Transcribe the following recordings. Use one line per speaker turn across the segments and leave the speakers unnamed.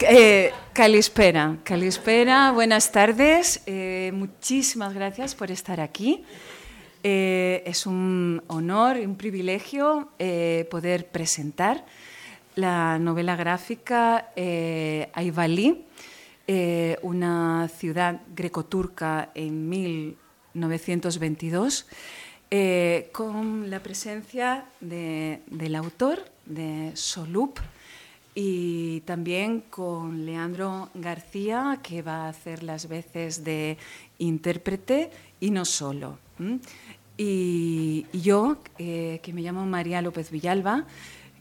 Eh, Calispera, Calispera, buenas tardes. Eh, muchísimas gracias por estar aquí. Eh, es un honor y un privilegio eh, poder presentar la novela gráfica Ayvali, una ciudad grecoturca en 1922, con la presencia del autor, de Solup, y también con Leandro García, que va a hacer las veces de intérprete y no solo. Y, yo, eh, que me llamo María López Villalba,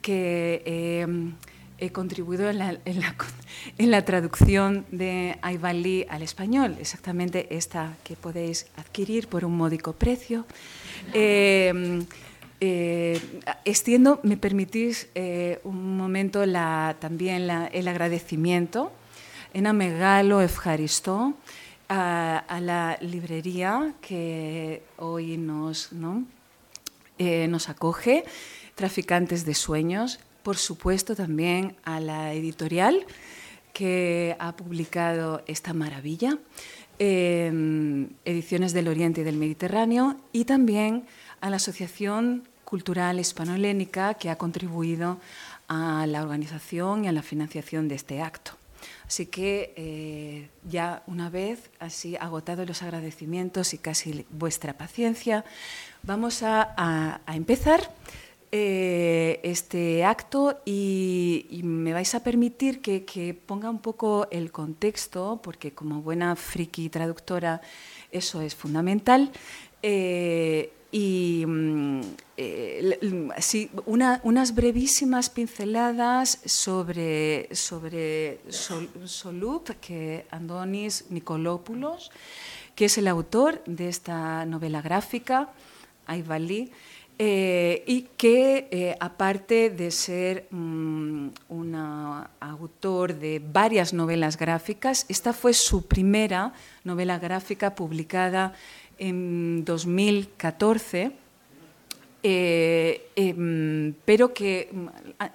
que eh, he contribuido en la, en, la, traducción de Ayvalí al español, exactamente esta que podéis adquirir por un módico precio. Eh, eh, extiendo, me permitís eh, un momento también el agradecimiento en Amegalo Efjaristó a, a, la librería que hoy nos, ¿no? eh, nos acoge, Traficantes de Sueños, por supuesto también a la editorial que ha publicado esta maravilla, eh, Ediciones del Oriente y del Mediterráneo, y también a la Asociación cultural hispanohelénica que ha contribuido a la organización y a la financiación de este acto. Así que eh, ya una vez así agotados los agradecimientos y casi vuestra paciencia, vamos a, a, empezar eh, este acto y, y, me vais a permitir que, que, ponga un poco el contexto, porque como buena friki traductora eso es fundamental. Eh, y mm, eh, una, unas brevísimas pinceladas sobre, sobre Sol, Solup, que Andonis Nicolopoulos, que es el autor de esta novela gráfica, Ayvalí, eh, y que, eh, aparte de ser um, un autor de varias novelas gráficas, esta fue su primera novela gráfica publicada en 2014, eh, eh, pero que mm,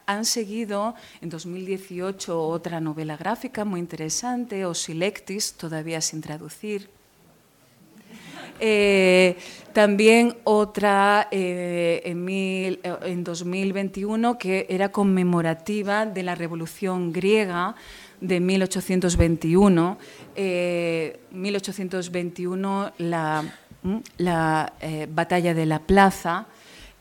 han seguido en 2018 otra novela gráfica muy interesante, O Silectis, todavía sin traducir. Eh, también otra eh, en 2021 que era conmemorativa de la Revolución griega de 1821. Eh, 1821, la, la eh, batalla de la plaza.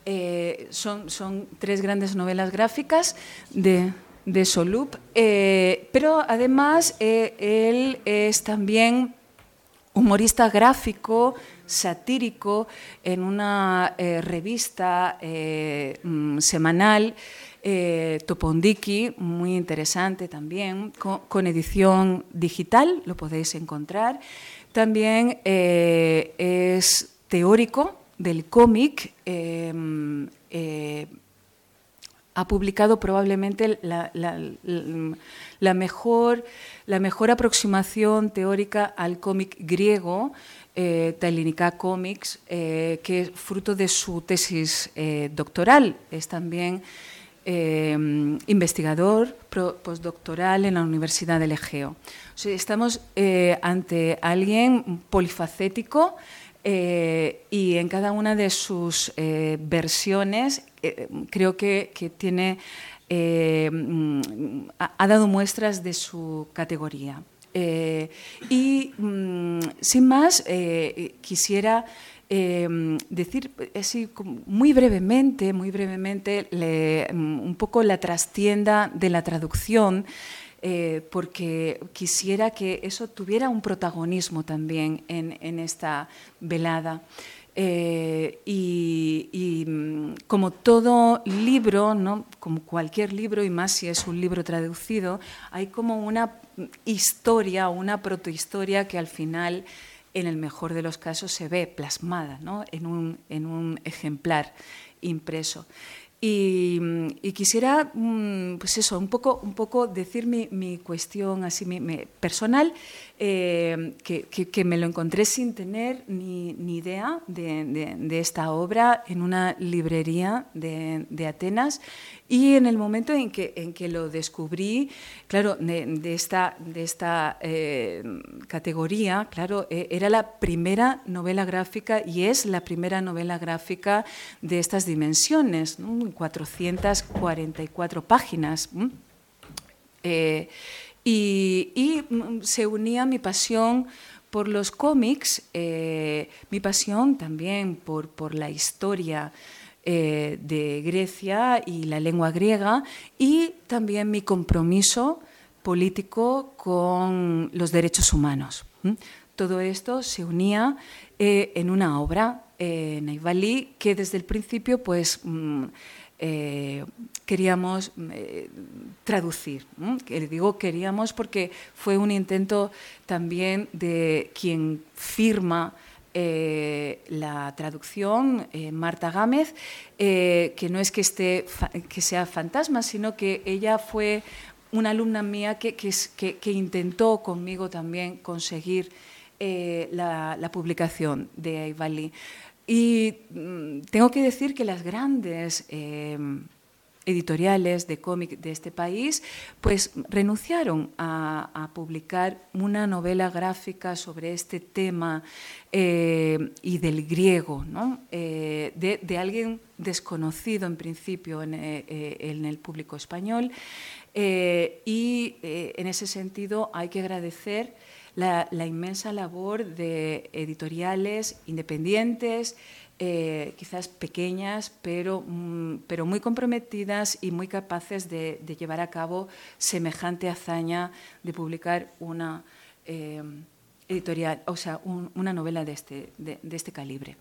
Eh, son, son, tres grandes novelas gráficas de, de Solup, eh, pero además eh, él es también humorista gráfico, satírico, en una eh, revista mm, semanal eh, Topondiki, muy interesante también, con, edición digital, lo podéis encontrar. También eh, es teórico del cómic. Eh, eh, ha publicado probablemente la, mejor, la mejor aproximación teórica al cómic griego, eh, Comics, que es fruto de su tesis doctoral. Es también eh, investigador postdoctoral en la Universidad del Egeo. Estamos eh, ante alguien polifacético eh, y en cada una de sus eh, versiones creo que, que tiene, ha, ha, dado muestras de su categoría. y mm, sin más, quisiera eh, decir así, muy brevemente, muy brevemente, le, un poco la trastienda de la traducción, eh, porque quisiera que eso tuviera un protagonismo también en, esta velada. Eh, y, y, como todo libro, ¿no? como cualquier libro, y más si es un libro traducido, hay como una historia, una protohistoria que al final en el mejor de los casos se ve plasmada ¿no? en, un, en, un, ejemplar impreso. Y, quisiera, mm, pues eso, un poco, un poco decir mi, mi cuestión así mi personal, eh, que, me lo encontré sin tener ni, ni idea de, de, esta obra en una librería de, de Atenas Y en el momento en que, en que lo descubrí, claro, de, esta, de esta eh, categoría, claro, eh, era la primera novela gráfica y es la primera novela gráfica de estas dimensiones, 444 páginas. Y, mm, se unía mi pasión por los cómics, mi pasión también por, por la historia eh, de Grecia y la lengua griega y también mi compromiso político con los derechos humanos. Todo esto se unía eh, en una obra, eh, Naivalí, que desde el principio pues, mm, eh, queríamos traducir. Que digo queríamos porque fue un intento también de quien firma eh, la traducción, eh, Marta Gámez, eh, que no es que, esté, que sea fantasma, sino que ella fue una alumna mía que, que, intentó conmigo también conseguir la, publicación de Aivali. Y mm, tengo que decir que las grandes editoriales de cómic de este país, pues renunciaron a, publicar una novela gráfica sobre este tema eh, y del griego, ¿no? Eh, de, alguien desconocido en principio en, eh, el público español. y en ese sentido hay que agradecer la, la inmensa labor de editoriales independientes, eh, quizás pequeñas, pero, mm, pero muy comprometidas y muy capaces de, llevar a cabo semejante hazaña de publicar una eh, editorial, o sea, una novela de este, de, este calibre.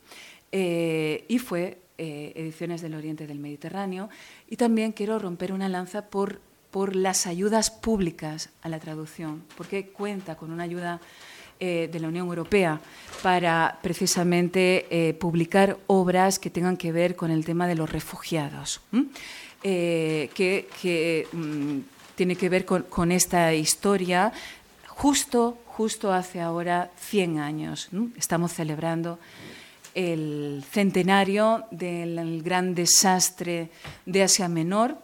Eh, y fue Ediciones del Oriente del Mediterráneo. Y también quiero romper una lanza por, por las ayudas públicas a la traducción, porque cuenta con una ayuda eh, de la Unión Europea para precisamente eh, publicar obras que tengan que ver con el tema de los refugiados, eh, que, mm, tiene que ver con, esta historia justo, justo hace ahora 100 años. Estamos celebrando el centenario del gran desastre de Asia Menor,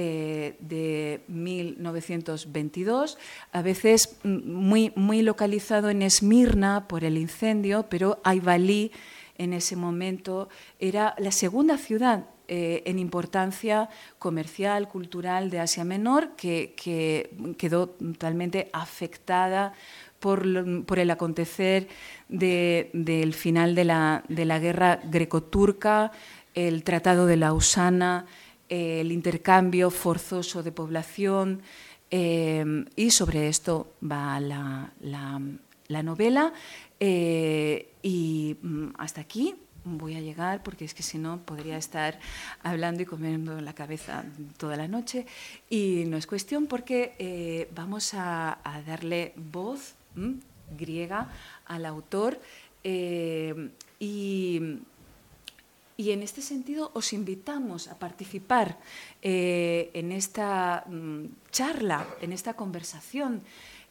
eh, de 1922, a veces muy, muy localizado en Esmirna por el incendio, pero Aivalí en ese momento era la segunda ciudad eh, en importancia comercial, cultural de Asia Menor, que, quedó totalmente afectada por, el acontecer del final de la, de la guerra greco-turca, el Tratado de Lausana, el intercambio forzoso de población eh, y sobre esto va la, novela. Eh, y mm, hasta aquí voy a llegar porque es que si no podría estar hablando y comiendo la cabeza toda la noche y no es cuestión porque eh, vamos a, darle voz griega al autor y y en este sentido os invitamos a participar eh, en esta mm, charla, en esta conversación,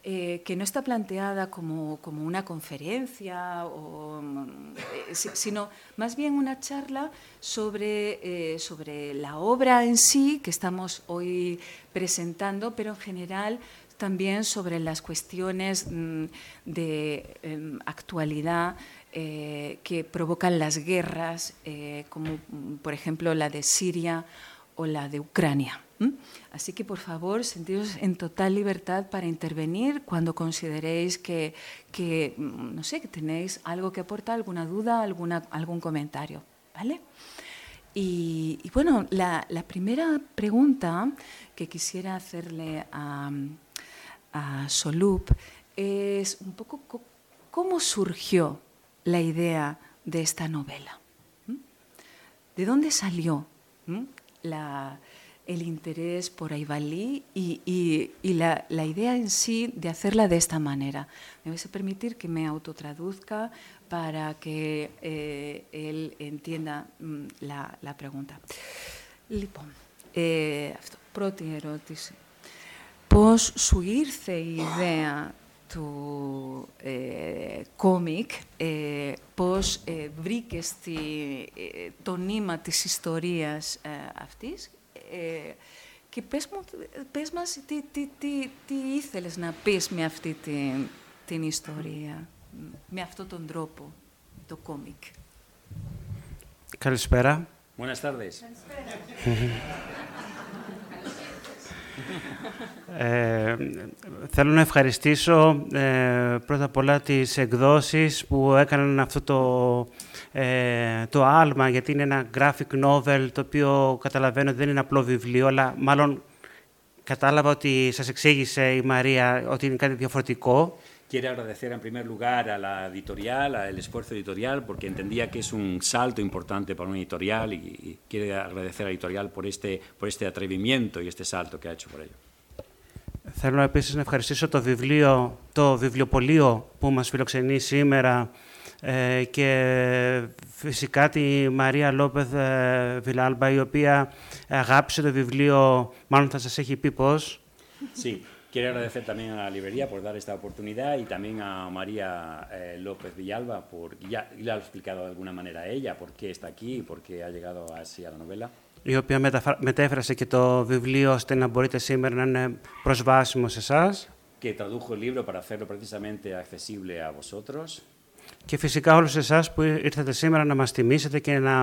eh, que no está planteada como, una conferencia, eh, sino más bien una charla sobre, sobre la obra en sí que estamos hoy presentando, pero en general también sobre las cuestiones mm, de em, actualidad eh, que provocan las guerras, eh, como mm, por ejemplo la de Siria o la de Ucrania. Así que por favor, sentiros en total libertad para intervenir cuando consideréis que, mm, no sé, que tenéis algo que aportar, alguna duda, alguna, algún comentario. ¿vale? Y, bueno, la, primera pregunta que quisiera hacerle a, a Solup es un poco cómo surgió la idea de esta novela. ¿De dónde salió el interés por Aivalí y, la, idea en sí de hacerla de esta manera? Me vais a permitir que me autotraduzca para que eh, él entienda mm, la, pregunta. Λοιπόν, ε, αυτό, πρώτη ερώτηση. Πώς σου ήρθε η ιδέα του ε, κόμικ, ε, πώς ε, βρήκε στη, το νήμα της ιστορίας αυτής Ε, και πες, μου, πες μας τι, τι, τι, τι ήθελες να πεις με αυτή την, την ιστορία, με αυτόν τον τρόπο, το κόμικ.
Καλησπέρα.
Buenas tardes.
Ε, θέλω να ευχαριστήσω ε, πρώτα απ' όλα τις εκδόσεις που έκαναν αυτό το, ε, το άλμα, γιατί είναι ένα graphic novel το οποίο καταλαβαίνω ότι δεν είναι απλό βιβλίο, αλλά μάλλον κατάλαβα ότι σας εξήγησε η Μαρία ότι είναι κάτι διαφορετικό.
Quiero agradecer en primer lugar a la editorial, al esfuerzo editorial, porque entendía que es un salto importante para una editorial y, y quiero agradecer a la editorial por este, por este atrevimiento y este salto que ha hecho por ello.
Θέλω επίσης να ευχαριστήσω το βιβλίο, το βιβλιοπωλείο που μας φιλοξενεί σήμερα ε, και φυσικά τη Μαρία Λόπεθ ε, Βιλάλμπα, η οποία αγάπησε το βιβλίο, μάλλον θα σας έχει πει πώς.
Sí, quiero agradecer también a la librería por dar esta oportunidad y también a María eh, López Villalba, por, ya, ya lo ha explicado de alguna manera ella, por qué está aquí y por qué ha llegado así a la novela.
η οποία μεταφρα... μετέφρασε και το βιβλίο ώστε να μπορείτε σήμερα να είναι προσβάσιμο σε εσά.
que tradujo el libro para hacerlo precisamente accesible a vosotros.
Και φυσικά όλους εσάς που ήρθατε σήμερα να μας τιμήσετε και να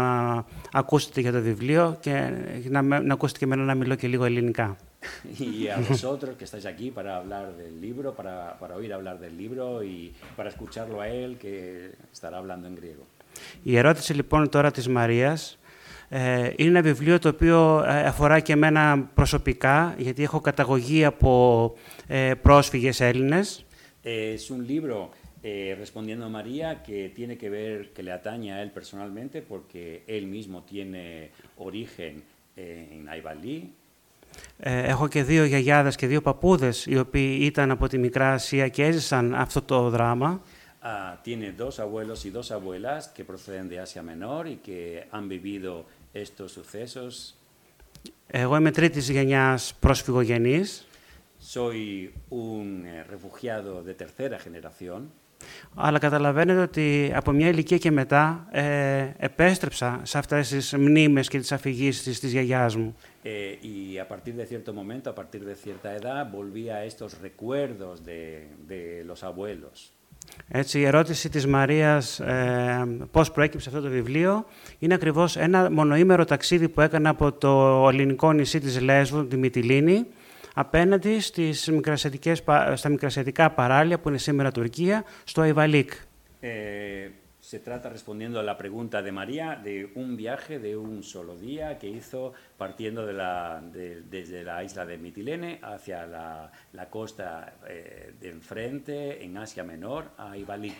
ακούσετε για το βιβλίο και να, με- να ακούσετε και εμένα να μιλώ και λίγο ελληνικά.
y a vosotros que estáis aquí para hablar del libro, para, para oír hablar del libro y para escucharlo a él que estará hablando en griego.
Η ερώτηση λοιπόν τώρα της Μαρίας ε, είναι ένα βιβλίο το οποίο ε, αφορά και εμένα προσωπικά, γιατί έχω καταγωγή από ε, πρόσφυγες Έλληνες.
Es un libro eh, respondiendo a María que tiene que ver, que le atañe a él personalmente porque él mismo tiene origen eh, en Aibalí.
Ε, έχω και δύο γιαγιάδες και δύο παππούδες οι οποίοι ήταν από τη Μικρά Ασία και έζησαν αυτό το δράμα.
Ah, tiene dos abuelos y dos abuelas que proceden de Asia Menor y que han vivido estos sucesos.
Εγώ είμαι τρίτης γενιάς πρόσφυγογενής,
Soy un eh, refugiado de tercera generación.
Αλλά καταλαβαίνετε ότι από μια ηλικία και μετά ε, επέστρεψα σε αυτές τις μνήμες και τις αφηγήσεις της γιαγιάς μου.
Eh, y a partir de cierto momento, a partir de cierta edad, volví a estos recuerdos de, de los abuelos.
Έτσι, η ερώτηση της Μαρίας ε, πώς προέκυψε αυτό το βιβλίο είναι ακριβώς ένα μονοήμερο ταξίδι που έκανα από το ελληνικό νησί της Λέσβου, τη Μυτιλίνη, απέναντι στις μικρασιατικές, πα- στα μικρασιατικά παράλια που είναι σήμερα Τουρκία, στο Αϊβαλίκ.
Eh, se trata, respondiendo a la pregunta de María, de un viaje de un solo día que hizo partiendo de la, de- desde la isla de Mitilene hacia la, la costa eh, de enfrente, en Asia Menor, a Ibalí.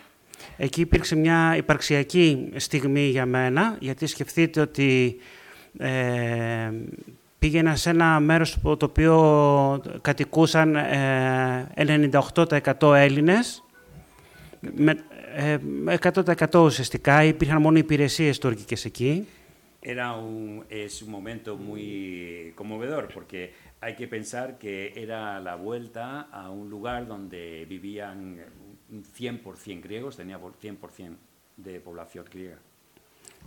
Εκεί υπήρξε μια υπαρξιακή στιγμή για μένα, γιατί σκεφτείτε ότι ε, πήγαινα σε ένα μέρος που- το οποίο κατοικούσαν ε, 98% Έλληνες, με, ε, 100% ουσιαστικά, υπήρχαν μόνο υπηρεσίες τουρκικές εκεί.
Era un, es un momento muy conmovedor porque hay que pensar que era la vuelta a un lugar donde vivían un 100% griegos, tenía por 100% de población griega.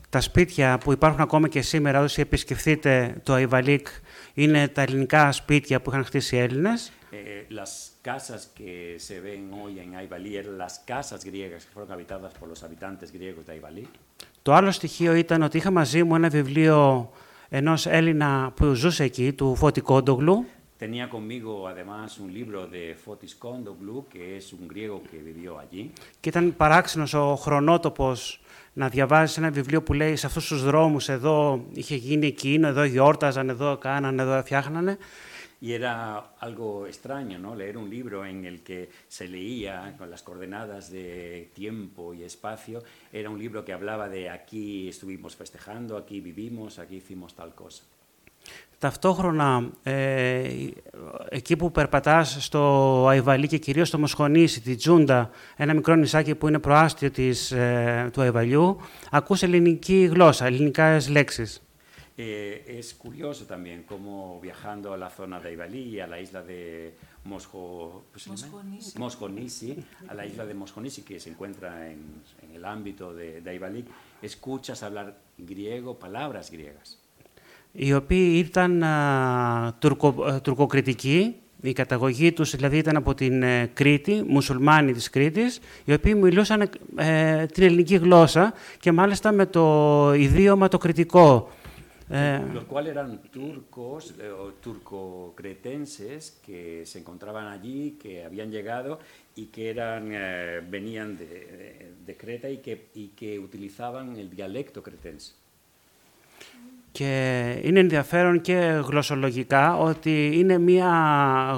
Τα σπίτια που υπάρχουν ακόμα και σήμερα, όσοι επισκεφθείτε το Αϊβαλίκ, είναι τα ελληνικά σπίτια που είχαν χτίσει οι Έλληνες.
Eh, las casas que se ven hoy en Aibalí eran las casas griegas que fueron habitadas por los habitantes griegos de Aibalí.
Το άλλο στοιχείο ήταν ότι είχα μαζί μου ένα βιβλίο ενός Έλληνα που ζούσε εκεί, του Φώτη Κόντογλου,
Tenía conmigo además un libro de Fotis Kondoglu, que es un griego que vivió allí.
και ήταν παράξενος ο χρονότοπος να διαβάζεις ένα βιβλίο που λέει σε αυτούς τους δρόμους εδώ είχε γίνει εκείνο, εδώ γιόρταζαν, εδώ κάνανε, εδώ φτιάχνανε.
Y era algo extraño, ¿no? Leer un libro en el que se leía con las coordenadas de tiempo y espacio. Era un libro que hablaba de aquí estuvimos festejando, aquí vivimos, aquí hicimos tal cosa.
Ταυτόχρονα, ε, εκεί που περπατάς στο Αϊβαλί και κυρίως στο Μοσχονήσι, τη Τζούντα, ένα μικρό νησάκι που είναι προάστιο της, ε, του Αϊβαλιού, ακούς ελληνική γλώσσα, ελληνικές λέξεις.
Eh, es curioso también cómo viajando a la zona de Aibalí y a la isla de Mosjo, ¿cómo se llama?
Mosjonisi.
Mosjonisi, a la isla de Mosjonisi que se encuentra en, en el ámbito de, de Aibalí, escuchas hablar griego, palabras griegas.
Οι οποίοι ήταν α, τουρκο, α, τουρκοκριτικοί, η καταγωγή τους δηλαδή ήταν από την ε, Κρήτη, μουσουλμάνοι της Κρήτης, οι οποίοι μιλούσαν ε, την ελληνική γλώσσα και μάλιστα με το ιδίωμα το κριτικό.
Eh, los cuales eran turcos eh, o turco-cretenses que se encontraban allí, que habían llegado y que eran, eh, venían de, de, de Creta y que, y que utilizaban el dialecto cretense.
Και είναι ενδιαφέρον και γλωσσολογικά ότι είναι μια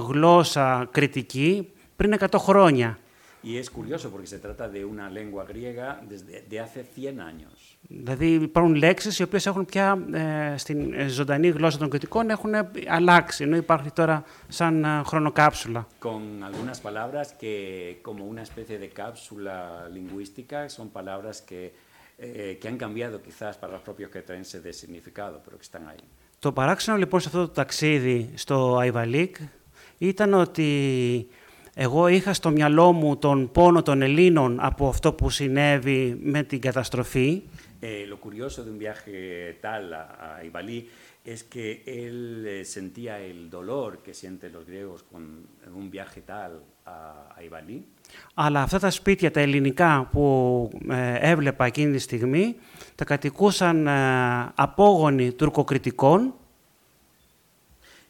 γλώσσα κριτική πριν 100 χρόνια.
Y es curioso porque se trata de una lengua griega desde de hace 100 años.
Δηλαδή υπάρχουν λέξεις οι οποίες έχουν πια ε, στην ε, ζωντανή γλώσσα των κριτικών έχουν αλλάξει, ενώ υπάρχει τώρα σαν ε, χρονοκάψουλα.
Con algunas palabras que como una especie de cápsula lingüística son palabras que eh, que han cambiado quizás para los propios cretenses de significado, pero que están ahí.
Το παράξενο λοιπόν σε αυτό το ταξίδι στο Αϊβαλίκ ήταν ότι εγώ είχα στο μυαλό μου τον πόνο των Ελλήνων από αυτό που συνέβη με την καταστροφή.
Eh, lo curioso de un viaje tal a, a Ibalí es que él eh, sentía el dolor que sienten los griegos con un viaje tal a, a Ibalí.
Αλλά αυτά τα σπίτια, τα ελληνικά που ε, έβλεπα εκείνη τη στιγμή, τα κατοικούσαν ε, απόγονοι τουρκοκριτικών.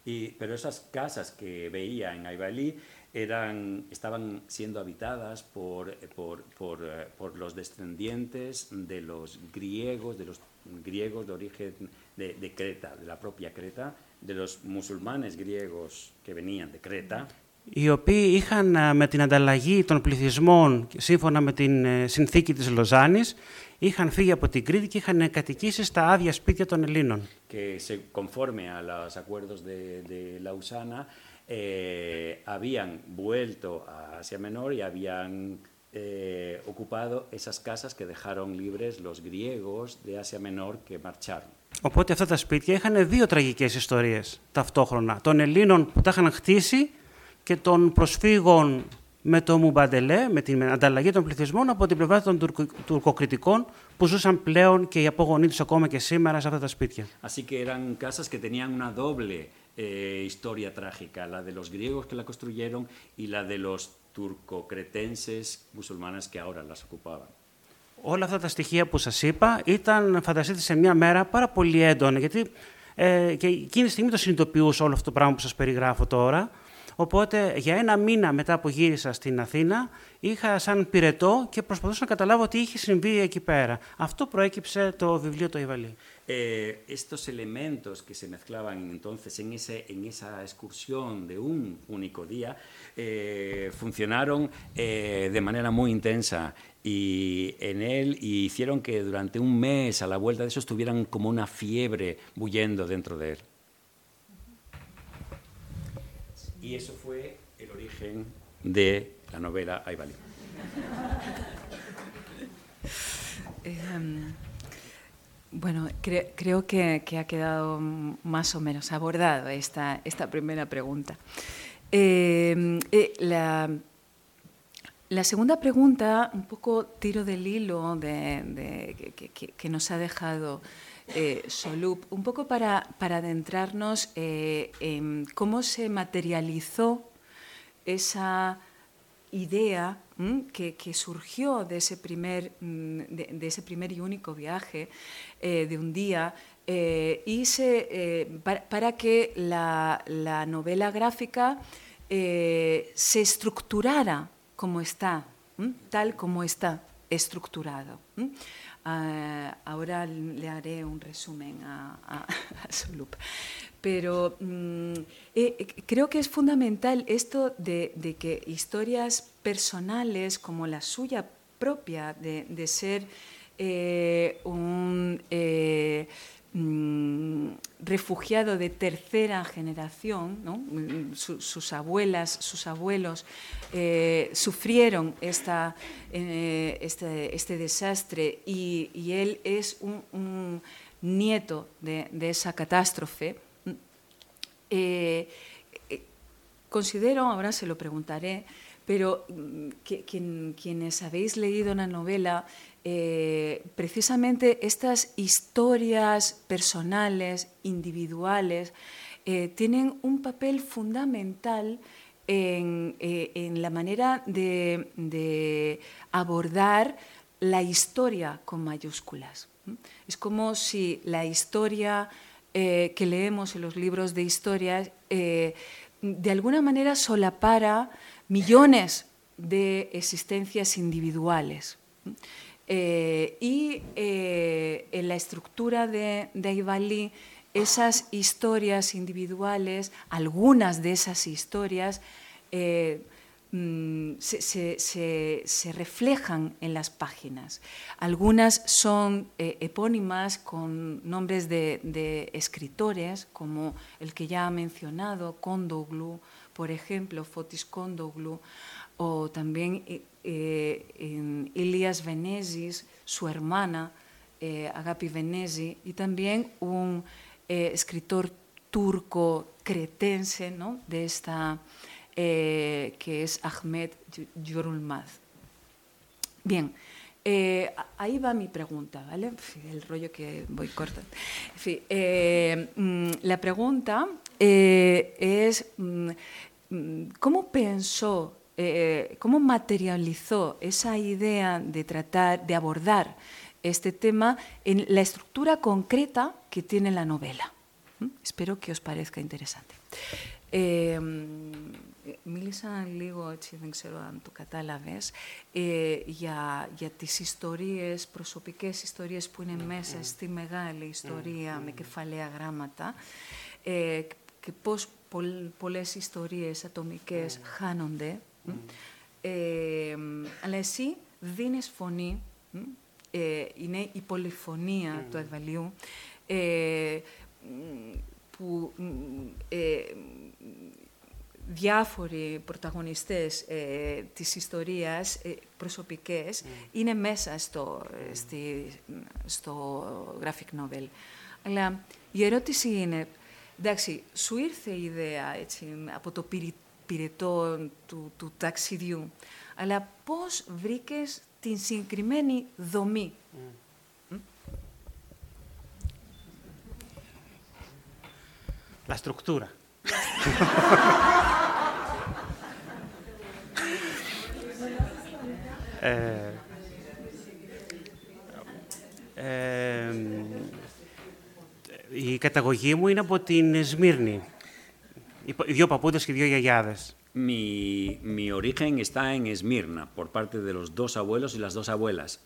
Y, pero esas casas que veía en Aibalí eran, estaban siendo habitadas por, por, por, eh, por, los descendientes de los griegos, de los griegos de origen de, de, Creta, de la propia Creta, de los musulmanes griegos que venían de Creta.
Οι οποίοι είχαν με την ανταλλαγή των πληθυσμών, σύμφωνα με την συνθήκη της Λοζάνης, είχαν φύγει από την Κρήτη και είχαν κατοικήσει στα άδεια σπίτια των Ελλήνων.
Que se conforme a los acuerdos de, de Lausana, eh, habían vuelto a Asia Menor y habían eh, ocupado esas casas que dejaron libres los griegos de Asia Menor que marcharon.
Οπότε αυτά τα σπίτια είχαν δύο τραγικές ιστορίες ταυτόχρονα. Των Ελλήνων που τα είχαν χτίσει και των προσφύγων με το Μουμπαντελέ, με την ανταλλαγή των πληθυσμών από την πλευρά των τουρκο, τουρκοκριτικών που ζούσαν πλέον και οι απόγονοί τους ακόμα και σήμερα σε αυτά τα σπίτια.
Así que eran casas que tenían una doble eh, historia trágica, la de los griegos que la construyeron y la de los turcocretenses musulmanes que ahora las ocupaban.
Όλα αυτά τα στοιχεία που σας είπα ήταν, φανταστείτε, σε μια μέρα πάρα πολύ έντονα, γιατί ε, και εκείνη τη στιγμή το συνειδητοποιούσα όλο αυτό το πράγμα που σας περιγράφω τώρα, Οπότε για ένα μήνα μετά που γύρισα στην Αθήνα είχα σαν πυρετό και προσπαθούσα να καταλάβω τι είχε συμβεί εκεί πέρα. Αυτό προέκυψε το βιβλίο το Ιβαλή.
Eh, estos elementos que se mezclaban entonces en, ese, en esa excursión de un único día eh, funcionaron eh, de manera muy intensa y en él y hicieron que durante un mes a la vuelta de eso estuvieran como una fiebre bullendo dentro de él. Y eso fue el origen de la novela Aybalí.
Eh, bueno, cre creo que, ha quedado más o menos abordado esta, esta primera pregunta. Eh, eh, la, segunda pregunta, un poco tiro del hilo de, que, nos ha dejado eh, Solup, un poco para, para adentrarnos eh, en cómo se materializó esa idea que, que, surgió de ese primer, de, de, ese primer y único viaje eh, de un día eh, y se, para, para, que la, la novela gráfica se estructurara como está, tal como está estructurado. Uh, ahora le haré un resumen a, a, a Solup. Pero mm, eh, creo que es fundamental esto de, que historias personales como la suya propia, de, ser eh, un eh, mm, refugiado de tercera generación. Su, sus abuelas, sus abuelos eh, sufrieron esta, eh, este, este, desastre y, él es un, nieto de, esa catástrofe. Eh, considero, ahora se lo preguntaré, pero mm, quienes habéis leído la novela, eh, precisamente estas historias personales, individuales, eh, tienen un papel fundamental en, eh, la manera de, abordar la historia con mayúsculas. Es como si la historia que leemos en los libros de historia de alguna manera solapara millones de existencias individuales. Eh, y eh, en la estructura de, de esas historias individuales, algunas de esas historias, eh, mm, se, reflejan en las páginas. Algunas son epónimas con nombres de, escritores, como el que ya ha mencionado, Kondoglu, por ejemplo, Fotis Kondoglu, o también eh, en Ilias Venesis, su hermana, eh, Agapi Venesi, y también un eh, escritor turco cretense ¿no? de esta, que es Ahmed Yorulmaz. Bien, ahí va mi pregunta, ¿vale? El rollo que voy cortando. Mm, la pregunta es, mm, mm, ¿cómo pensó eh, cómo materializó esa idea de tratar, de abordar este tema en la estructura concreta que tiene la novela. ¿Mm? Espero que os parezca interesante. Ε, μίλησα λίγο, έτσι, δεν ξέρω αν το κατάλαβες, ε, για, για τις ιστορίες, προσωπικές ιστορίες που είναι μέσα στη μεγάλη ιστορία με κεφαλαία γράμματα ε, και πώς πολλές ιστορίες ατομικές χάνονται ε, αλλά εσύ δίνεις φωνή, ε, είναι η πολυφωνία του Εδβαλίου, ε, που ε, διάφοροι πρωταγωνιστές ε, της ιστορίας, ε, προσωπικές, είναι μέσα στο, στη, στο graphic novel. Αλλά η ερώτηση είναι, εντάξει, σου ήρθε η ιδέα έτσι, από το πυρετό του, του ταξιδιού. Αλλά πώς βρήκες την συγκεκριμένη δομή; Mm.
La estructura. ε, ε, η καταγωγή μου είναι από την Σμύρνη. Y δύο παππούδες και δύο γιαγιάδες.
Mi, mi origen está en Esmirna, por parte de los dos abuelos y las dos abuelas.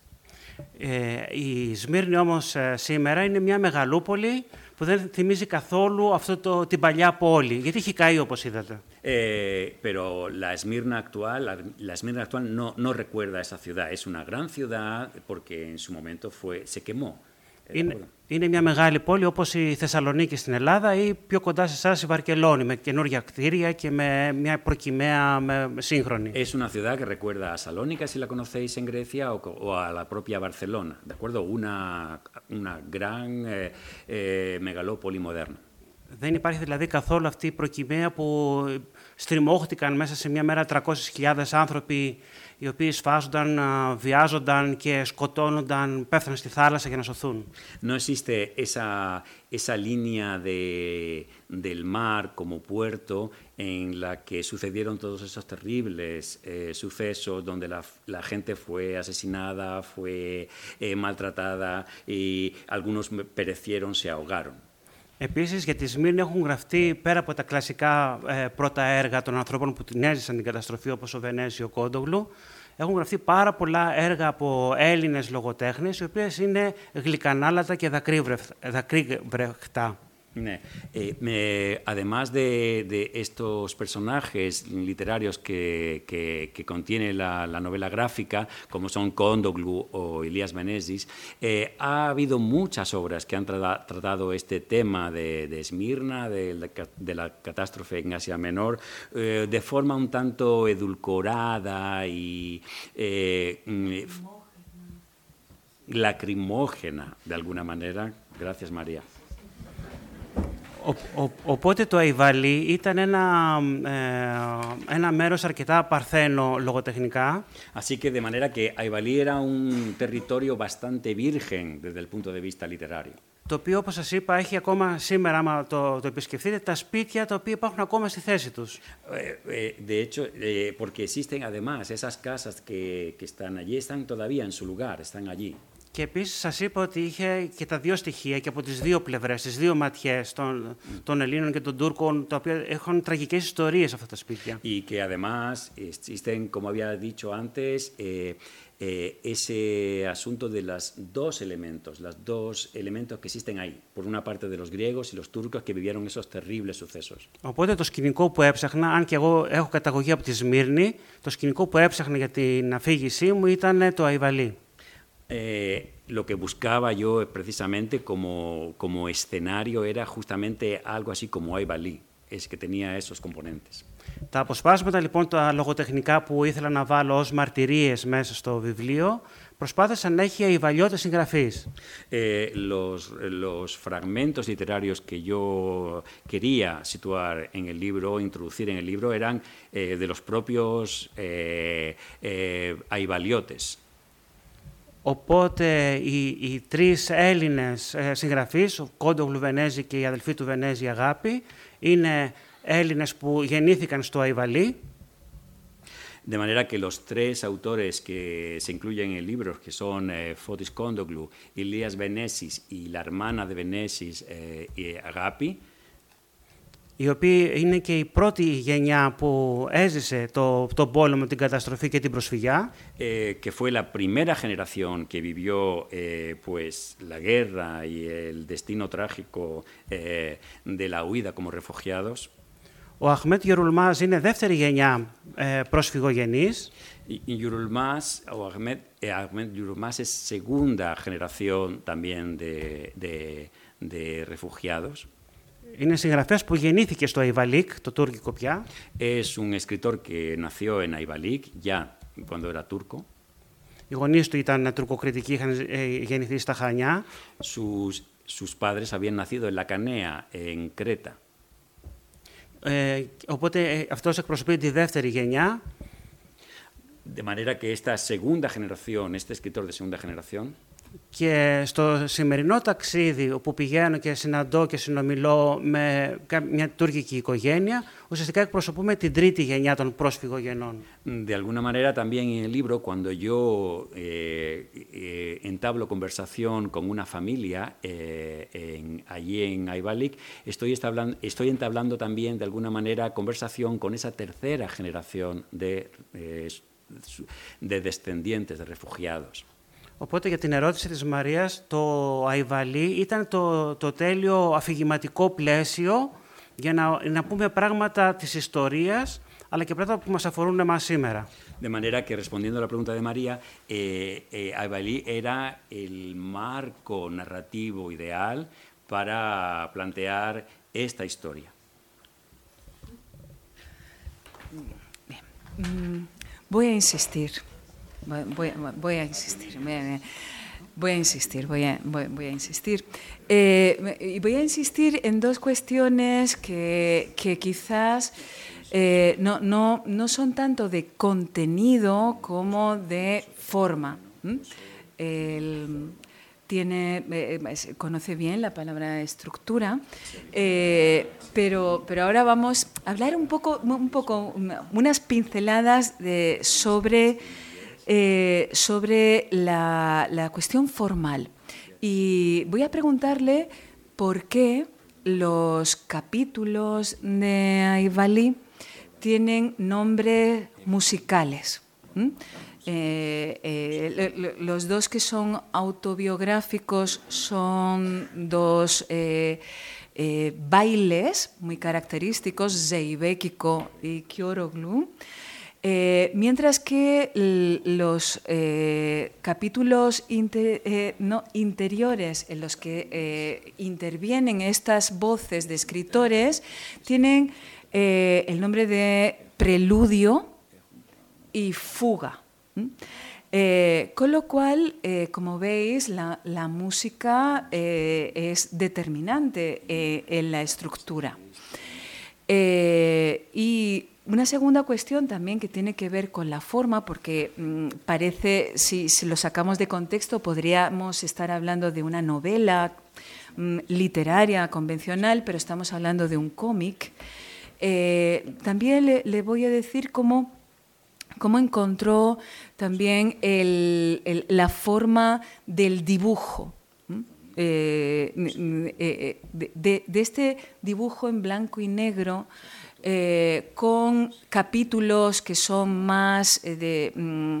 Ε, η Σμύρνη όμως ε, σήμερα είναι μια μεγαλούπολη που δεν θυμίζει καθόλου αυτό το, την παλιά πόλη, γιατί έχει καεί όπως είδατε.
Eh, pero la Esmirna actual, la, la Esmirna actual no, no recuerda esa ciudad. Es una gran ciudad porque en su momento fue, se quemó.
Είναι, είναι μια μεγάλη πόλη όπως η Θεσσαλονίκη στην Ελλάδα ή πιο κοντά σε εσάς η Βαρκελόνη με καινούργια κτίρια και με μια προκυμαία με, σύγχρονη.
Es una ciudad que recuerda a Salónica si la conocéis en Grecia o, o a la propia Barcelona, ¿de acuerdo? Una, una gran eh, eh, megalópoli moderna.
Δεν υπάρχει δηλαδή καθόλου αυτή η προκυμαία που στριμώχτηκαν μέσα σε μια μέρα 300.000 άνθρωποι οι οποίοι σφάζονταν, βιάζονταν και σκοτώνονταν, πέφτανε στη θάλασσα για να σωθούν.
No existe esa, esa línea de, del mar como puerto en la que sucedieron todos esos terribles eh, sucesos donde la, la, gente fue asesinada, fue eh, maltratada y algunos perecieron, se ahogaron.
Επίσης, για τη Σμύρνη έχουν γραφτεί πέρα από τα κλασικά ε, πρώτα έργα των ανθρώπων που την έζησαν την καταστροφή, όπως ο Βενέσιο Κόντογλου, έχουν γραφτεί πάρα πολλά έργα από Έλληνες λογοτέχνες, οι οποίες είναι γλυκανάλατα και δακρύβρεχτά.
Eh, además de, estos personajes literarios que, contiene la, novela gráfica, como son Condoglu o Elías Menesis, eh, ha habido muchas obras que han tratado este tema de, Esmirna, de, la catástrofe en Asia Menor, eh, de forma un tanto edulcorada y mm, lacrimógena, de alguna manera. Gracias, María.
Ο, ο, οπότε το Αϊβαλί ήταν ένα, ε, ένα μέρος αρκετά παρθένο λογοτεχνικά.
Así que de manera que Aivalí era un territorio bastante virgen desde el punto de vista literario.
Το οποίο, όπως σας είπα, έχει ακόμα σήμερα, άμα το, το επισκεφτείτε, τα σπίτια τα οποία υπάρχουν ακόμα στη θέση τους.
Eh, eh, de hecho, eh, porque existen además esas casas que, que están allí, están todavía en su lugar, están allí.
Και επίσης σας είπα ότι είχε και τα δύο στοιχεία και από τις δύο πλευρές, τις δύο ματιές των, των Ελλήνων και των Τούρκων, τα οποία έχουν τραγικές ιστορίες αυτά τα σπίτια.
Y que además existen, como había dicho antes, eh, eh, ese asunto de los dos elementos, los dos elementos que existen ahí. Por una parte de los griegos y los turcos que vivieron esos terribles sucesos.
Οπότε το σκηνικό που έψαχνα, αν και εγώ έχω καταγωγή από τη Σμύρνη, το σκηνικό που έψαχνα για την αφήγησή μου ήταν το Αϊβαλί.
Eh, lo que buscaba yo precisamente como, como escenario era justamente algo así como Aibalí, es que tenía esos componentes.
Τα αποσπάσματα λοιπόν τα λογοτεχνικά που ήθελα να βάλω ως μαρτυρίες μέσα στο βιβλίο προσπάθησα να έχει αϊβαλιώτες συγγραφείς.
Eh, los, los fragmentos literarios que yo quería situar en el libro, introducir en el libro, eran eh, de los propios eh, eh, aivaliotes.
Οπότε οι, οι τρεις Έλληνες ε, συγγραφείς, ο Κόντογλου Βενέζη και η αδελφή του Βενέζη η Αγάπη, είναι Έλληνες που γεννήθηκαν στο Αϊβαλί.
De manera que los tres autores que se incluyen en el libro, que son eh, Fotis Kondoglu, Ilias Venesis y la hermana de Venesis, eh, y Agapi,
οι οποίοι είναι και η πρώτη γενιά που έζησε το, το πόλεμο, την καταστροφή και την προσφυγιά.
eh, que fue la primera generación que vivió eh, pues, la guerra y el destino trágico eh, de la huida como refugiados.
Ο Αχμέτ Γερουλμάζ είναι δεύτερη γενιά ε, προσφυγογενής
Y, y Yurulmás, o Ahmed, eh, Ahmed Yurulmás es segunda generación también de, de- de refugiados.
Είναι συγγραφέας που γεννήθηκε στο Αϊβαλίκ, το τουρκικό πια.
Es un escritor que nació en Aybalik ya cuando era turco.
Οι γονείς του ήταν τουρκοκριτικοί, είχαν ε, γεννηθεί στα Χανιά.
Sus, sus padres habían nacido en la Canea, en Creta.
Ε, οπότε ε, αυτός εκπροσωπεί τη δεύτερη γενιά
De manera que esta segunda generación, este escritor de segunda generación,
και στο σημερινό ταξίδι όπου πηγαίνω και συναντώ και συνομιλώ με κα- μια τουρκική οικογένεια, ουσιαστικά εκπροσωπούμε την τρίτη γενιά των πρόσφυγογενών.
De alguna manera también en el libro, cuando yo eh, eh, entablo conversación con una familia eh, en- allí en Aybalik, estoy, establan- estoy entablando también de alguna manera conversación con esa tercera generación de, eh, su- de descendientes de refugiados.
Οπότε για την ερώτηση της Μαρίας, το Αϊβαλί ήταν το, το τέλειο αφηγηματικό πλαίσιο για να, να πούμε πράγματα της ιστορίας, αλλά και πράγματα που μας αφορούν εμάς σήμερα.
De manera que, respondiendo a la pregunta de María, eh, eh, Aibalí era el marco narrativo ideal para plantear esta historia.
Voy a insistir. Voy, a insistir. Voy a, voy a insistir. Voy a, voy- a insistir. Eh, y voy a insistir en dos cuestiones que, que quizás eh, no, no- no son tanto de contenido como de forma. tiene, eh, conoce bien la palabra estructura, pero, pero ahora vamos a hablar un poco, un poco unas pinceladas de, sobre, eh, sobre la, la cuestión formal. Y voy a preguntarle por qué los capítulos de Aivali tienen nombres musicales. Eh, eh, lo- lo- los dos que son autobiográficos son dos bailes muy característicos, Zeybekiko y Kioroglu. Eh, mientras que los eh, capítulos eh, interiores en los que intervienen estas voces de escritores tienen el nombre de preludio y fuga. con lo cual, como veis, la, la música es determinante en la estructura. Y una segunda cuestión también que tiene que ver con la forma, porque mm, parece, si, lo sacamos de contexto, podríamos estar hablando de una novela mm, literaria convencional, pero estamos hablando de un cómic. Eh, también le, voy a decir cómo cómo encontró también la forma del dibujo. Eh, eh, de este dibujo en blanco y negro eh, con capítulos que son más eh, mm,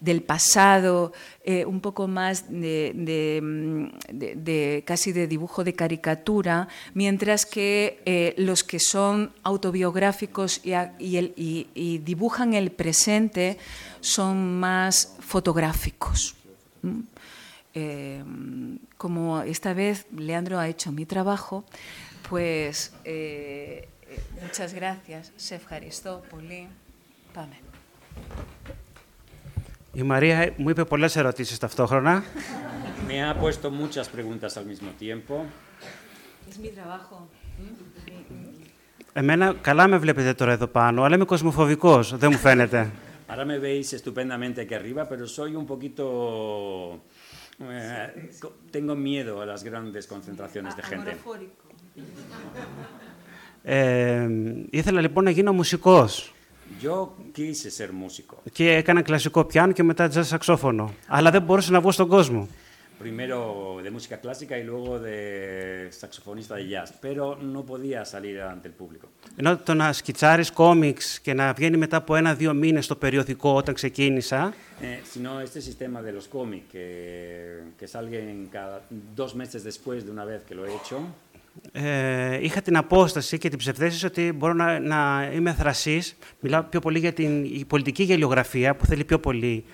del pasado, eh, un poco más mm, de- casi de dibujo de caricatura, mientras que los que son autobiográficos y, dibujan el presente son más fotográficos. como esta vez Leandro ha hecho mi trabajo, pues muchas gracias, Σε ευχαριστώ πολύ. Πάμε.
Η Μαρία μου είπε πολλές ερωτήσεις ταυτόχρονα.
Me ha puesto muchas preguntas al mismo tiempo.
Es mi trabajo.
Εμένα καλά με βλέπετε τώρα εδώ πάνω, αλλά είμαι κοσμοφοβικός, δεν μου φαίνεται.
Ahora me veis estupendamente aquí arriba, pero soy un poquito... eh, co- tengo miedo a las grandes concentraciones de gente.
Ε, ήθελα λοιπόν να γίνω μουσικός
Yo quise ser músico.
και έκανα κλασικό πιάνο και μετά jazz σαξόφωνο. Αλλά δεν μπορούσα να βγω στον κόσμο.
Primero de música clásica y luego de saxofonista de jazz, pero no podía salir ante el público.
Ενώ το να σκιτσάρεις κόμιξ και να βγαίνει μετά από ένα-δύο μήνες στο περιοδικό όταν ξεκίνησα,
Eh, sino este sistema de los cómics que, que salgan cada dos meses después de una vez que lo he hecho,
ε, είχα την απόσταση και την ψευδέστηση ότι μπορώ να, να είμαι θρασής. Μιλάω πιο πολύ για την η πολιτική γελιογραφία που θέλει πιο πολύ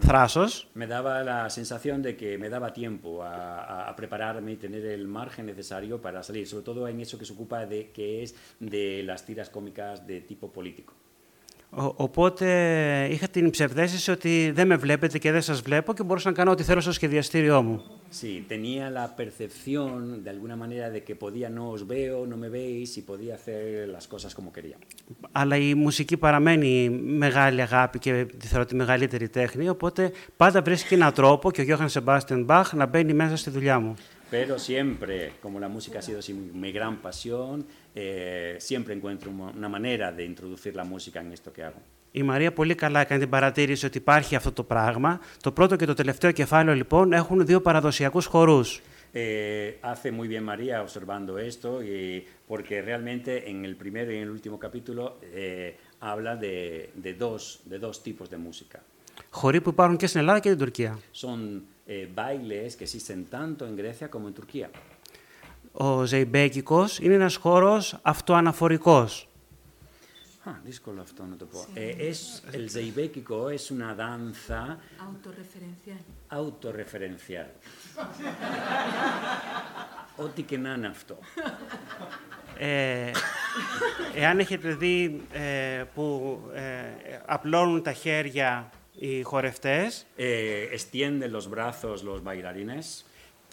θράσος.
me daba la sensación de que me daba tiempo a, a- a prepararme y tener el margen necesario para salir, sobre todo en eso que se ocupa de que es de las tiras cómicas de tipo político.
Ο, οπότε είχα την ψευδέστηση ότι δεν με βλέπετε και δεν σας βλέπω και μπορούσα να κάνω ό,τι θέλω στο σχεδιαστήριό μου.
Sí, tenía la percepción de alguna manera de que podía no os veo, no me veis y podía hacer las cosas como quería.
Αλλά η μουσική παραμένει μεγάλη αγάπη και τη θεωρώ τη μεγαλύτερη τέχνη, οπότε πάντα βρίσκει έναν τρόπο και ο Γιώχαν Σεμπάστιαν Μπαχ να μπαίνει μέσα στη δουλειά μου.
Pero siempre, como la música ha sido así mi gran pasión, eh, siempre encuentro una una manera de introducir la música en esto que hago.
Η Μαρία πολύ καλά έκανε την παρατήρηση ότι υπάρχει αυτό το πράγμα. Το πρώτο και το τελευταίο κεφάλαιο λοιπόν έχουν δύο παραδοσιακούς χορούς.
Eh, hace muy bien María observando esto, y, porque realmente en el primero y en el último capítulo eh, habla de, de dos, de dos tipos de música.
Χοροί που υπάρχουν και στην Ελλάδα και την Τουρκία.
Son eh, bailes que existen tanto en Grecia como en Turquía.
Ο Ζεϊμπέκικος είναι ένας χώρος αυτοαναφορικός.
Ah, δύσκολο αυτό να το πω. Eh, es, el zeibekiko es una danza
Autorreferencial.
autorreferencial. Ό,τι και να είναι αυτό.
Ε, εάν έχετε δει ε, που ε, απλώνουν τα χέρια οι χορευτές
Eh, extienden los brazos los bailarines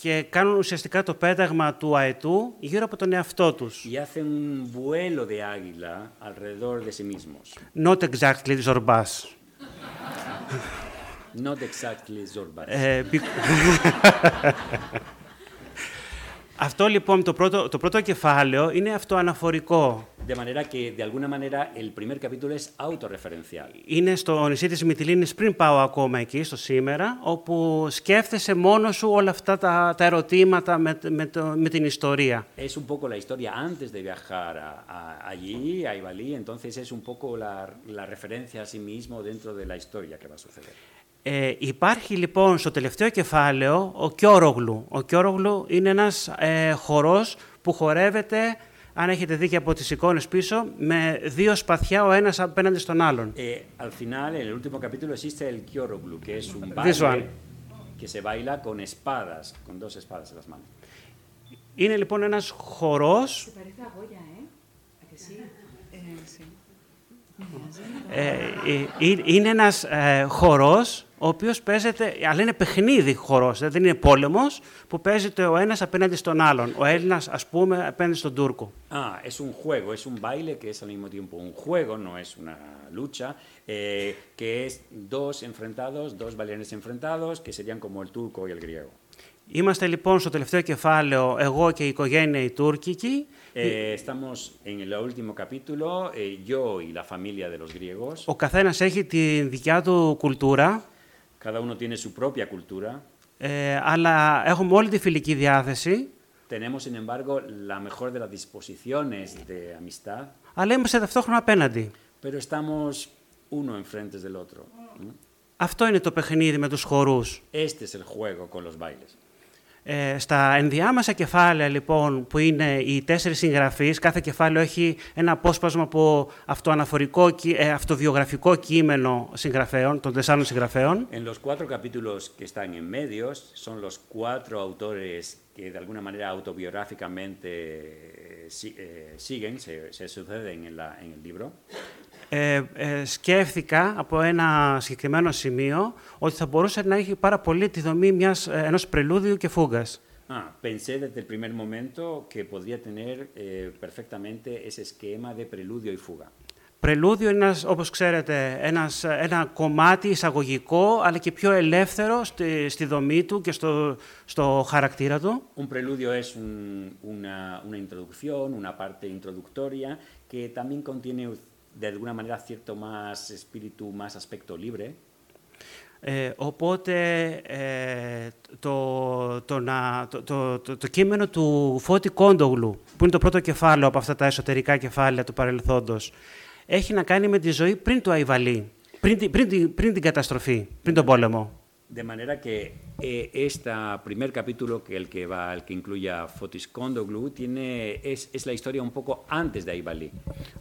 και κάνουν ουσιαστικά το πέταγμα του αετού γύρω από τον εαυτό τους.
y hacen un vuelo de águila alrededor de sí mismos.
Not exactly Zorbas.
Not exactly Zorba.
Ε, μπι- Αυτό λοιπόν το πρώτο, το πρώτο κεφάλαιο είναι αυτοαναφορικό.
De manera que, de alguna manera, el primer capítulo es autorreferencial.
Είναι στο νησί της Μυτιλίνης πριν πάω ακόμα εκεί, στο σήμερα, όπου σκέφτεσαι μόνος σου όλα αυτά τα, τα ερωτήματα με, με, το, με την ιστορία.
Es un poco la historia antes de viajar a- a- allí, a Ibalí, entonces es un poco la, la referencia a sí mismo dentro de la historia que va a suceder.
Ε, υπάρχει λοιπόν στο τελευταίο κεφάλαιο ο Κιόρογλου. Ο Κιόρογλου είναι ένας ε, χορός που χορεύεται, αν έχετε δει και από τις εικόνες πίσω, με δύο σπαθιά ο ένας απέναντι στον άλλον.
Eh, al final, en el último capítulo, existe el Kyoroglu, que es un
This one.
baile que se baila con espadas, con dos espadas en las manos.
Είναι λοιπόν ένας χορός,
Se parece a Goya, ¿eh? ¿A que sí?
Ε, ε, ε, είναι ένας ε, ο οποίος παίζεται, αλλά είναι παιχνίδι χορός, δεν είναι πόλεμος, που παίζεται ο ένας απέναντι στον άλλον. Ο Έλληνας, ας πούμε, απέναντι στον Τούρκο.
Α, es un juego, είναι un baile mismo tiempo enfrentados, serían como y el griego.
Είμαστε λοιπόν στο τελευταίο κεφάλαιο, εγώ και η οικογένεια η τούρκικη.
Eh, estamos en el último capítulo, eh, yo y la familia de los griegos.
Ο καθένας έχει τη δικιά του κουλτούρα,
Cada uno tiene su propia cultura.
ε, αλλά έχουμε όλη τη φιλική διάθεση,
Tenemos, sin embargo, la mejor de las disposiciones de amistad,
αλλά είμαστε ταυτόχρονα απέναντι.
pero estamos uno enfrente del otro. ¿no?
Αυτό είναι το παιχνίδι με τους χορούς.
Este es el juego con los bailes.
Ε, στα ενδιάμεσα κεφάλαια, λοιπόν, που είναι οι τέσσερις συγγραφείς, κάθε κεφάλαιο έχει ένα απόσπασμα από αυτοαναφορικό, κει- ε, αυτοβιογραφικό κείμενο συγγραφέων, των τεσσάρων συγγραφέων.
En los cuatro capítulos que están en medios son los cuatro autores que de alguna manera autobiográficamente eh, si- eh, siguen, se, se suceden en, la- en el libro.
Ε, ε, σκέφτηκα από ένα συγκεκριμένο σημείο ότι θα μπορούσε να έχει πάρα πολύ τη δομή μιας, ε, ενός πρελούδιου και φούγκας.
Ah, pensé desde el primer momento que podría tener eh, perfectamente ese esquema de preludio y fuga.
Πρελούδιο είναι, ένας, όπως ξέρετε, ένας, ένα κομμάτι εισαγωγικό, αλλά και πιο ελεύθερο στη, στη δομή του και στο, στο χαρακτήρα του.
Un preludio es un- una, una introducción, una parte introductoria que también contiene de alguna manera cierto más espíritu, más aspecto libre;
Ε, οπότε ε, το, το, να, το, το, το, το κείμενο του Φώτη Κόντογλου, που είναι το πρώτο κεφάλαιο από αυτά τα εσωτερικά κεφάλαια του παρελθόντος, έχει να κάνει με τη ζωή πριν του Αϊβαλή, πριν, την- πριν, την- πριν την καταστροφή, πριν τον πόλεμο.
De manera que eh, este primer capítulo, que el que va, el que incluye a Fotis Kondoglu, tiene, es, es la historia un poco antes de Aibali.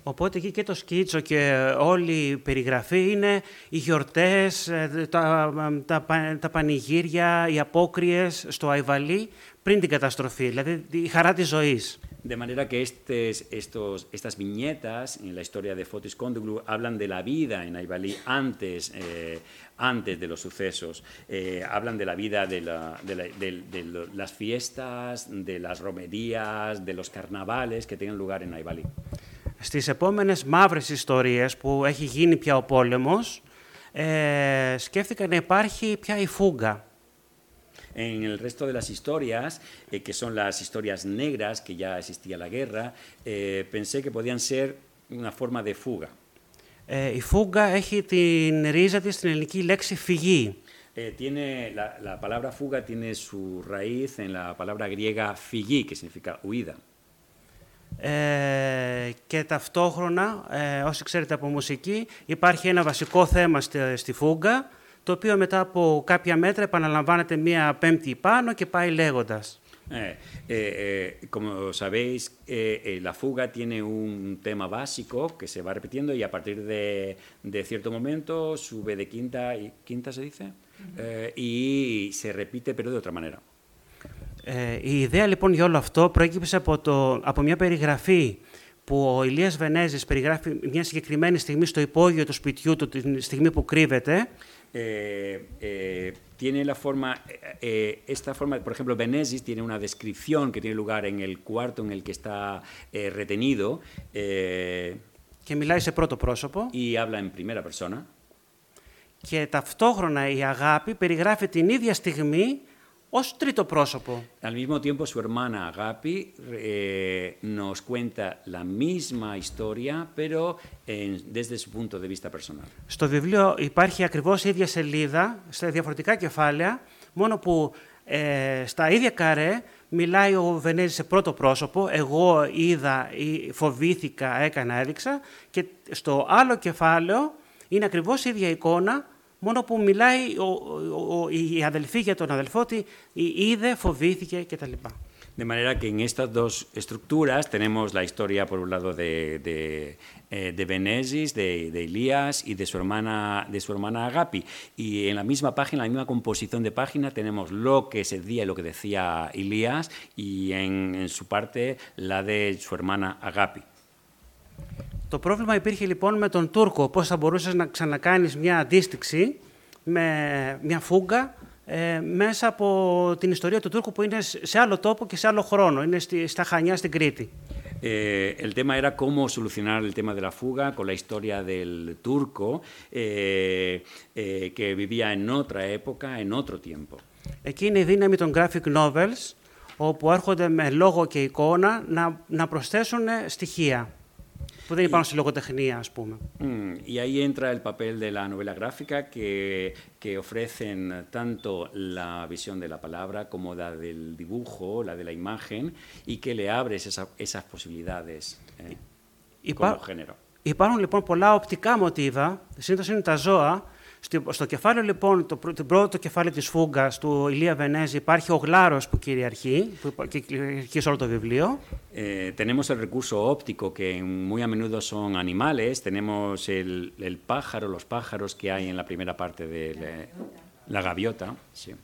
Οπότε εκεί και το σκίτσο και όλη η περιγραφή είναι οι γιορτές, ε, τα, τα, πα- τα πανηγύρια, οι απόκριες στο Αϊβαλή πριν την καταστροφή, δηλαδή η χαρά της ζωής.
De manera que estes, estos, estas viñetas en la historia de Fotis Kondoglu hablan de la vida en Aibali antes, eh, antes de los sucesos. Eh, hablan de la vida de, la- de la- de- de lo- las fiestas, de las romerías, de los carnavales que tienen lugar en Aibali.
Στις επόμενες μαύρες ιστορίες που έχει γίνει πια ο πόλεμος, ε, σκέφτηκα να υπάρχει πια η φούγκα.
En el resto de las historias, eh, que son las historias negras, que ya existía la guerra, eh, pensé que podían ser una forma de fuga.
Ε, η φούγκα έχει την ρίζα της στην ελληνική λέξη φυγή.
Eh, tiene, la, la palabra fuga tiene su raíz en la palabra griega figi, que significa huida.
Ε, και ταυτόχρονα, ε, όσοι ξέρετε από μουσική, υπάρχει ένα βασικό θέμα στη, στη φούγκα, το οποίο μετά από κάποια μέτρα επαναλαμβάνεται μία πέμπτη πάνω και πάει λέγοντας.
Eh, eh, eh, como sabéis, eh, eh, la fuga tiene un tema básico que se va repitiendo y a partir de, de cierto momento sube de quinta, y, quinta se dice, Eh, y se repite pero de otra manera.
Ε, η ιδέα λοιπόν για όλο αυτό προέκυψε από, το, από μια περιγραφή που ο Ηλίας Βενέζης περιγράφει μια συγκεκριμένη στιγμή στο υπόγειο του σπιτιού του, τη στιγμή που κρύβεται,
Eh, eh, tiene la forma, eh, eh, esta forma, por ejemplo, Benesis tiene una descripción que tiene lugar en el cuarto en el que está eh, retenido eh,
και μιλάει σε πρώτο πρόσωπο
y habla en primera persona.
και ταυτόχρονα η αγάπη περιγράφει την ίδια στιγμή ως τρίτο πρόσωπο.
Al mismo tiempo, su hermana Agapi eh, nos cuenta la misma historia, pero en- desde su punto de vista personal.
Στο βιβλίο υπάρχει ακριβώς η ίδια σελίδα, σε διαφορετικά κεφάλαια, μόνο που ε, στα ίδια καρέ μιλάει ο Βενέζης σε πρώτο πρόσωπο, εγώ είδα ή φοβήθηκα, έκανα, έδειξα, και στο άλλο κεφάλαιο είναι ακριβώς η ίδια εικόνα, μόνο που μιλάει ο, ο- ο- η αδελφή για τον αδελφό ότι είδε, φοβήθηκε κτλ.
De manera que en estas dos estructuras tenemos la historia, por un lado, de, de, eh, de Benesis, de, de Elías y de su, hermana, de su hermana Agapi. Y en la misma página, en la misma composición de página, tenemos lo que se decía y lo que decía Elías y en, en su parte la de su hermana Agapi.
Το πρόβλημα υπήρχε λοιπόν με τον Τούρκο, πώς θα μπορούσες να ξανακάνεις μια αντίστοιξη με μια φούγκα ε, μέσα από την ιστορία του Τούρκου που είναι σε άλλο τόπο και σε άλλο χρόνο. Είναι στη, στα Χανιά, στην Κρήτη.
Eh, el tema era cómo solucionar el tema de la fuga con la historia del turco eh, eh, que vivía en otra época, en otro tiempo.
Εκεί είναι η δύναμη των graphic novels, όπου έρχονται με λόγο και εικόνα να, να προσθέσουν στοιχεία που δεν υπάρχουν στη λογοτεχνία, ας πούμε.
Mm, y ahí entra el papel de la novela gráfica que, que ofrecen tanto la visión de la palabra como la del dibujo, la de la imagen, y que le abres esa- esas posibilidades eh,
Υπά-
como género.
Υπάρχουν λοιπόν πολλά οπτικά μοτίβα, συνήθω είναι τα ζώα. Στο, στο κεφάλαιο λοιπόν, το, πρω- το πρώτο κεφάλαιο της φούγκας του Ηλία Βενέζη υπάρχει ο γλάρος που κυριαρχεί, που υπα- και κυριαρχεί σε όλο το βιβλίο.
Eh, tenemos el recurso óptico, que muy a menudo son animales. Tenemos el, el pájaro, los pájaros que hay en la primera parte de la, la gaviota. sí.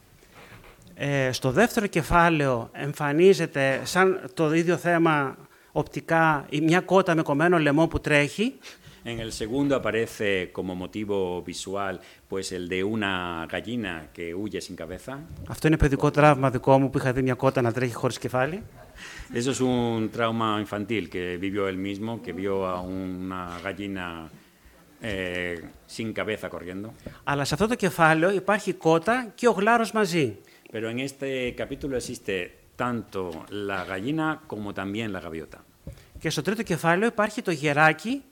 Ε, στο δεύτερο κεφάλαιο εμφανίζεται σαν το ίδιο θέμα οπτικά η- μια κότα με κομμένο λαιμό που τρέχει
En el segundo aparece como motivo visual pues el de una gallina que huye sin cabeza.
Αυτό είναι παιδικό τραύμα δικό μου που είχα δει μια κότα να τρέχει χωρίς κεφάλι.
Eso es un trauma infantil que vivió él mismo, que vio a una gallina eh, sin cabeza corriendo.
Αλλά σε αυτό το κεφάλαιο υπάρχει η κότα και ο γλάρος μαζί.
Pero en este capítulo existe tanto la gallina como también la gaviota.
Και στο τρίτο κεφάλαιο υπάρχει το γεράκι,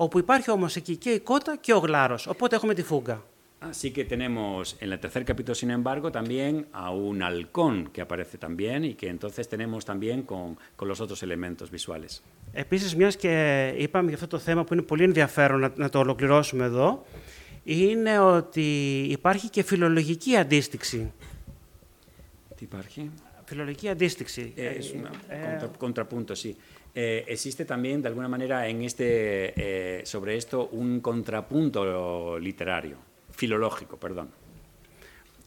όπου υπάρχει όμως εκεί και η κότα και ο γλάρος. Οπότε έχουμε τη φούγκα.
Así que tenemos en el tercer capítulo, sin embargo, también a un halcón que aparece también y que entonces tenemos también con, con los otros elementos visuales.
Επίσης, μιας και είπαμε για αυτό το θέμα που είναι πολύ ενδιαφέρον να, να το ολοκληρώσουμε εδώ, είναι ότι υπάρχει και φιλολογική αντίστοιξη.
¿Te parece?
Φιλολογική αντίστοιξη.
Eh, es un
Ε,
contrapunto, sí. Eh, existe también, de alguna manera, en este, eh, sobre esto, un contrapunto literario, filológico, perdón.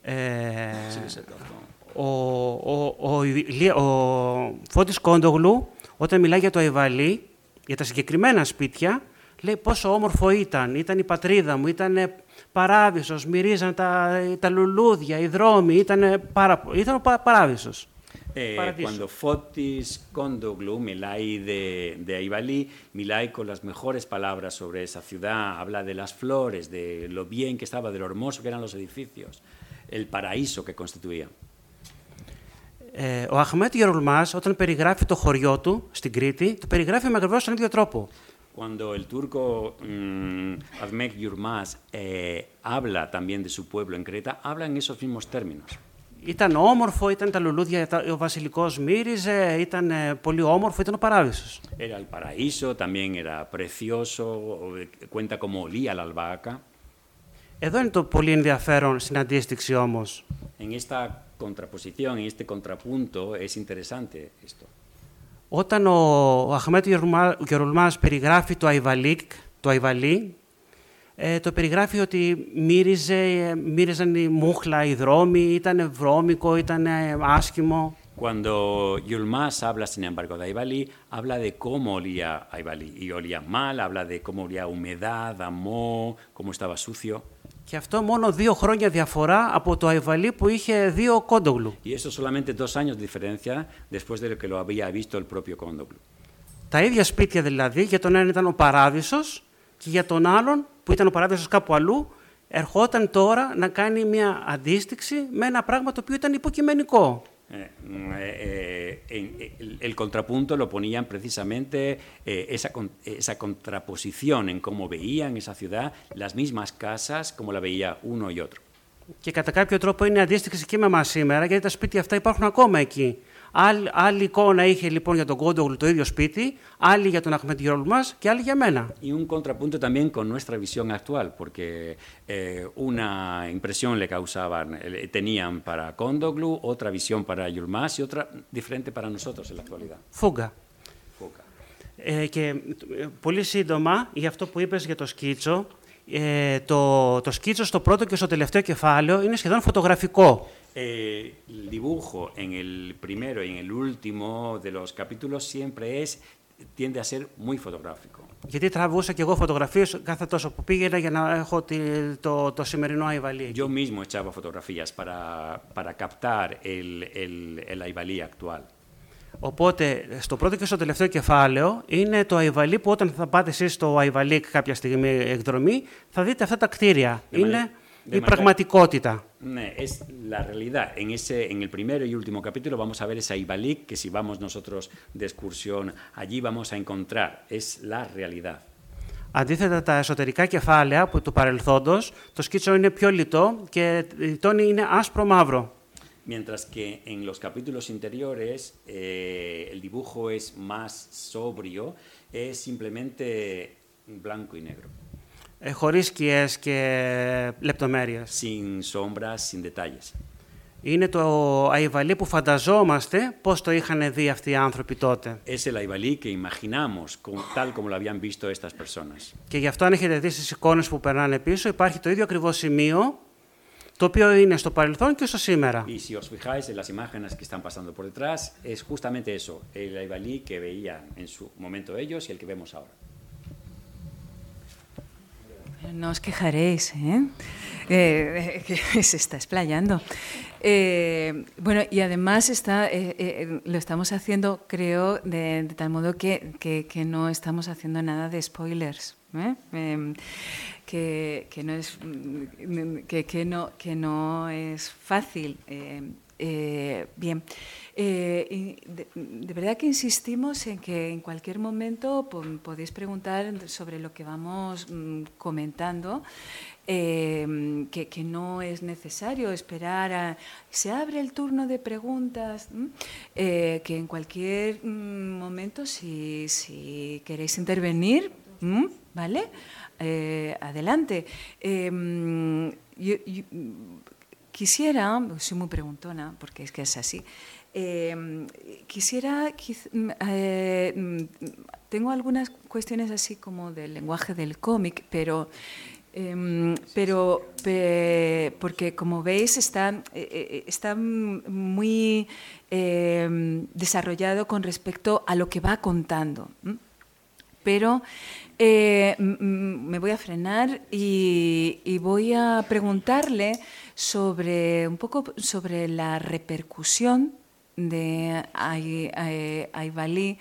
ε,
Sí, exacto.
ο, ο, ο, Ηλία- ο Φώτης Κόντογλου, όταν μιλάει για το Αϊβαλί, για τα συγκεκριμένα σπίτια, λέει πόσο όμορφο ήταν. Ήταν η πατρίδα μου, ήταν παράδεισος, μυρίζαν τα, τα λουλούδια, οι δρόμοι, ήταν, πάρα, ήταν ο πα, παράδεισος.
Eh,
Paradiso.
cuando Fotis Kondoglu, Milay de, de Aibalí, Milay con las mejores palabras sobre esa ciudad, habla de las flores, de lo bien que estaba, de lo hermoso que eran los edificios, el paraíso que constituía.
Ε, ο Αχμέτ Γερουλμάς, όταν περιγράφει το χωριό του στην Κρήτη, το περιγράφει με ακριβώς τον ίδιο τρόπο.
Cuando el turco mm, Ahmed Yurmaz eh, habla también de su pueblo en Creta, habla en esos mismos términos.
Ήταν όμορφο, ήταν τα λουλούδια, τα- ο βασιλικός μύριζε, ήταν ε, πολύ όμορφο, ήταν ο παράδεισος.
Era el paraíso, también era precioso, o- eh, cuenta cómo olía la albahaca.
Εδώ είναι το πολύ ενδιαφέρον στην αντίστοιξη όμως.
En esta contraposición, en este contrapunto, es interesante esto.
Όταν ο, ο Αχμέτ Γερουλμά- Γερουλμάς περιγράφει το Αϊβαλίκ, το Αϊβαλί, ε, το περιγράφει ότι ε, μύριζαν οι μουχλα, οι δρόμοι, ήταν βρώμικο, ήταν ε, άσκημο.
Όταν Yulmaz μιλά, sin embargo, για Αϊβαλή, μιλάει για πώ λía Αϊβαλή. Και λía Μάλ, μιλάει για.
Και αυτό μόνο δύο χρόνια διαφορά από το Αϊβαλί που είχε δύο κόντογλου.
Και αυτό μόνο δύο χρόνια διαφορά το Αϊβαλή που είχε δύο visto ο proprio κόντογλου.
Τα ίδια σπίτια δηλαδή, για τον ένα ήταν ο παράδεισος και για τον άλλον που ήταν ο παράδεισος κάπου αλλού, ερχόταν τώρα να κάνει μια αντίστοιξη με ένα πράγμα το οποίο ήταν υποκειμενικό.
Eh, mm, eh, en- el, el contrapunto lo ponían precisamente eh, esa, con- esa contraposición en cómo veían esa ciudad, las mismas casas, como la veía uno y otro.
Και κατά κάποιο τρόπο είναι αντίστοιξη και με εμάς σήμερα, γιατί τα σπίτια αυτά υπάρχουν ακόμα εκεί. Άλλη, άλλη εικόνα είχε λοιπόν για τον Κόντογλου το ίδιο σπίτι, άλλη για τον Αχμετιόλ μας και άλλη για μένα.
Y un contrapunto también con nuestra visión actual, porque eh, una impresión le causaban, eh, tenían para Kondoglu, otra visión para Yulmas y otra diferente para nosotros en la actualidad.
Φούγκα.
Foca.
Ε, και ε, πολύ σύντομα, για αυτό που είπες για το σκίτσο, ε, το, το σκίτσο στο πρώτο και στο τελευταίο κεφάλαιο είναι σχεδόν φωτογραφικό.
Eh, el dibujo en el primero y en el último de los capítulos siempre es, tiende a ser muy fotográfico.
Γιατί τραβούσα και εγώ φωτογραφίες κάθε τόσο που πήγαινα για να έχω τη, το, το σημερινό Αϊβαλί.
Yo mismo echaba fotografías para, para captar el, el, el Aivalí actual.
Οπότε, στο πρώτο και στο τελευταίο κεφάλαιο είναι το Αϊβαλί που όταν θα πάτε εσείς στο Αϊβαλί κάποια στιγμή εκδρομή, θα δείτε αυτά τα κτίρια.
De
είναι
manera- de
η
manera-
πραγματικότητα.
Ναι, es la realidad. En, ese, en el primero y último capítulo vamos a ver ese Aibalik que si vamos nosotros de excursión allí vamos a encontrar. Es la realidad.
Αντίθετα, τα εσωτερικά κεφάλαια που του παρελθόντος, το σκίτσο είναι πιο λιτό και η τόνη είναι άσπρο-μαύρο.
Mientras que en los capítulos interiores eh, el dibujo es más sobrio, es simplemente blanco y negro,
Ε, χωρίς και λεπτομέρειες.
Συν σόμπε, συνδετάλλε.
Είναι το αϊβαλί που φανταζόμαστε πώς το είχαν δει αυτοί οι άνθρωποι τότε.
Είναι το αϊβαλί που φανταζόμαστε όπω το είχαν δει αυτέ οι.
Και γι' αυτό, αν έχετε δει στις εικόνες που περνάνε πίσω, υπάρχει το ίδιο ακριβώς σημείο το οποίο είναι στο παρελθόν και στο σήμερα.
No os quejaréis, ¿eh? Eh, que se está explayando. Eh, bueno, y además está, eh, eh, lo estamos haciendo, creo, de, tal modo que, que- que no estamos haciendo nada de spoilers. Em, que, que no es mm, que, no que no es fácil eh, bien. Eh, de, verdad que insistimos en que en cualquier momento po- podéis preguntar sobre lo que vamos mm, comentando eh, que, que no es necesario esperar a se abre el turno de preguntas. Eh, que en cualquier mm, momento si, si queréis intervenir vale adelante. Yo- yo- quisiera soy muy preguntona porque es que es así eh, quisiera mm, eh, mm, tengo algunas cuestiones así como del lenguaje del cómic pero Em, pero pe- porque como veis está, eh, está muy em, desarrollado con respecto a lo que va contando. Pero me voy a frenar y voy a preguntarle sobre un poco sobre la repercusión de Aivalí,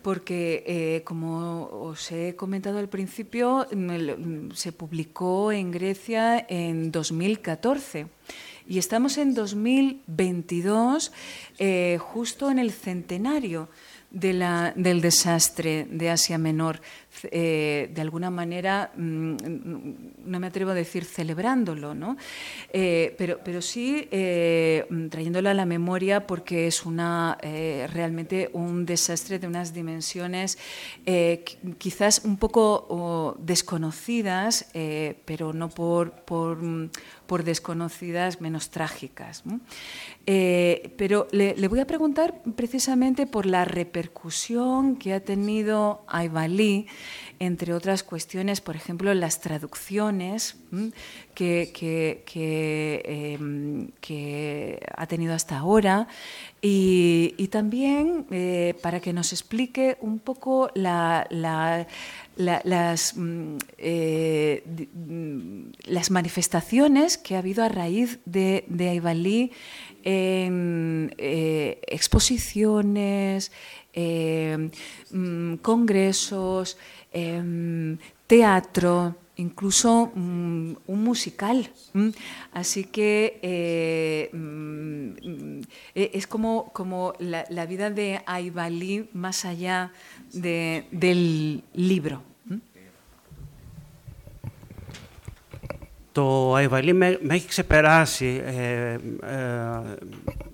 porque eh, como os he comentado al principio, me lo- se publicó en Grecia en 2014. Y estamos en 2022, eh, justo en el centenario de la- del desastre de Asia Menor, eh, de alguna manera, mm, no me atrevo a decir celebrándolo, ¿no? Eh, pero, pero sí eh, trayéndolo a la memoria porque es una, realmente un desastre de unas dimensiones qui- quizás un poco desconocidas, pero no por, por, por desconocidas menos trágicas. pero le, le voy a preguntar precisamente por la repercusión que ha tenido Aivalí, entre otras cuestiones, por ejemplo, las traducciones em, que ha tenido hasta ahora. Y, también eh, para que nos explique un poco mm, eh, mm, las manifestaciones que ha habido a raíz de, de Aivalí en eh, exposiciones, eh, mm, congresos, em, teatro, incluso mm, un musical. Así que eh, mm, eh, es como, como la, vida de Aivalí más allá de- del libro.
Το Αϊβαλί με, με έχει ξεπεράσει. Ε, ε,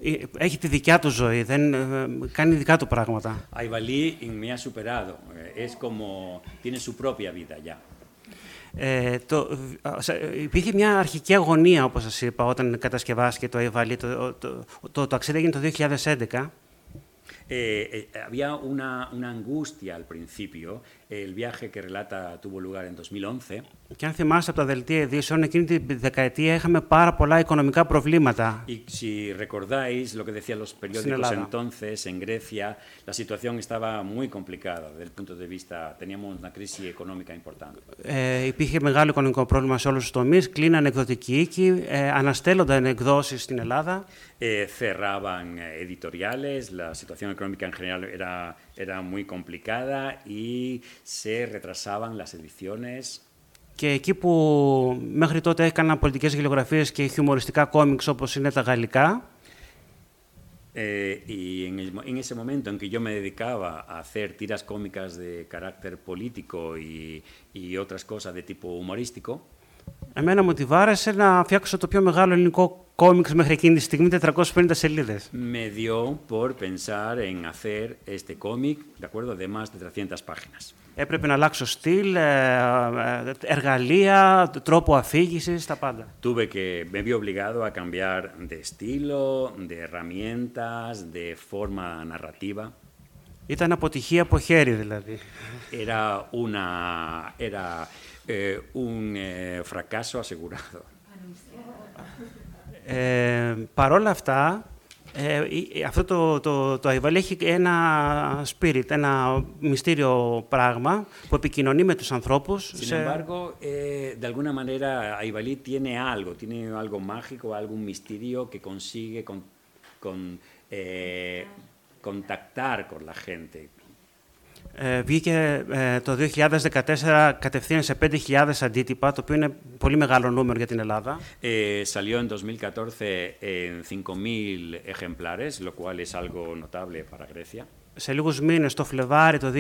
ε, έχει τη δικιά του ζωή, δεν, ε, κάνει δικά του πράγματα.
Aivalí me ha superado, eh, es como, tiene su propia vida ya.
Ε, το, ε, σε- υπήρχε μια αρχική αγωνία, όπως σας είπα, όταν κατασκευάστηκε το Αϊβαλί. Το, το, το, το ταξίδι έγινε το 2011.
Eh, eh, había una, una angustia al principio. El viaje que relata tuvo lugar en 2011.
Και αν θυμάστε από τα δελτία ειδήσεων, εκείνη τη δεκαετία είχαμε πάρα πολλά οικονομικά προβλήματα.
Y si recordáis lo que decían los periódicos
Ελλάδα.
entonces, en Grecia, la situación estaba muy complicada desde el punto de vista, teníamos una crisis económica importante.
Ε, υπήρχε μεγάλο οικονομικό πρόβλημα σε όλους τους τομείς, κλείνανε εκδοτικοί οίκοι, ε, αναστέλλονταν εκδόσεις στην Ελλάδα.
Eh, cerraban eh, editoriales, la situación económica en general era, era muy complicada y se retrasaban las ediciones.
Και εκεί που μέχρι τότε έκανα πολιτικές γεωγραφίες και χιουμοριστικά κόμιξ όπως είναι τα γαλλικά,
Eh, y en, el mo- en ese momento en que yo me dedicaba a hacer tiras cómicas de carácter político y, y otras cosas de tipo humorístico,
εμένα μου τη βάρεσε να φτιάξω το πιο μεγάλο ελληνικό κόμιξ μέχρι εκείνη τη στιγμή, 450 σελίδες.
me dio por pensar en hacer este cómic, ¿de acuerdo?, de más de 300 páginas.
Έπρεπε να αλλάξω στυλ, ε, ε, εργαλεία, τρόπο αφήγησης, τα πάντα.
Tuve que, me vi obligado a cambiar de estilo, de herramientas, de forma narrativa.
Ήταν αποτυχία από χέρι δηλαδή.
Era, una, era eh, un eh, fracaso asegurado.
Ε, παρόλα αυτά, ε, η- αυτό το, το, το Αϊβαλί έχει ένα spirit, ένα μυστήριο πράγμα που επικοινωνεί με τους ανθρώπους.
Sin embargo, eh, de alguna manera, Aibalí tiene algo, tiene algo mágico, algún misterio que consigue con, con, eh, contactar con la gente.
Ε, βγήκε ε, το 2014 κατευθείαν σε 5.000 αντίτυπα, το οποίο είναι πολύ μεγάλο νούμερο για την Ελλάδα.
Eh, salió en 2014 en 5.000 ejemplares, lo cual es algo notable para Grecia.
Σε λίγους μήνες, το Φλεβάρι το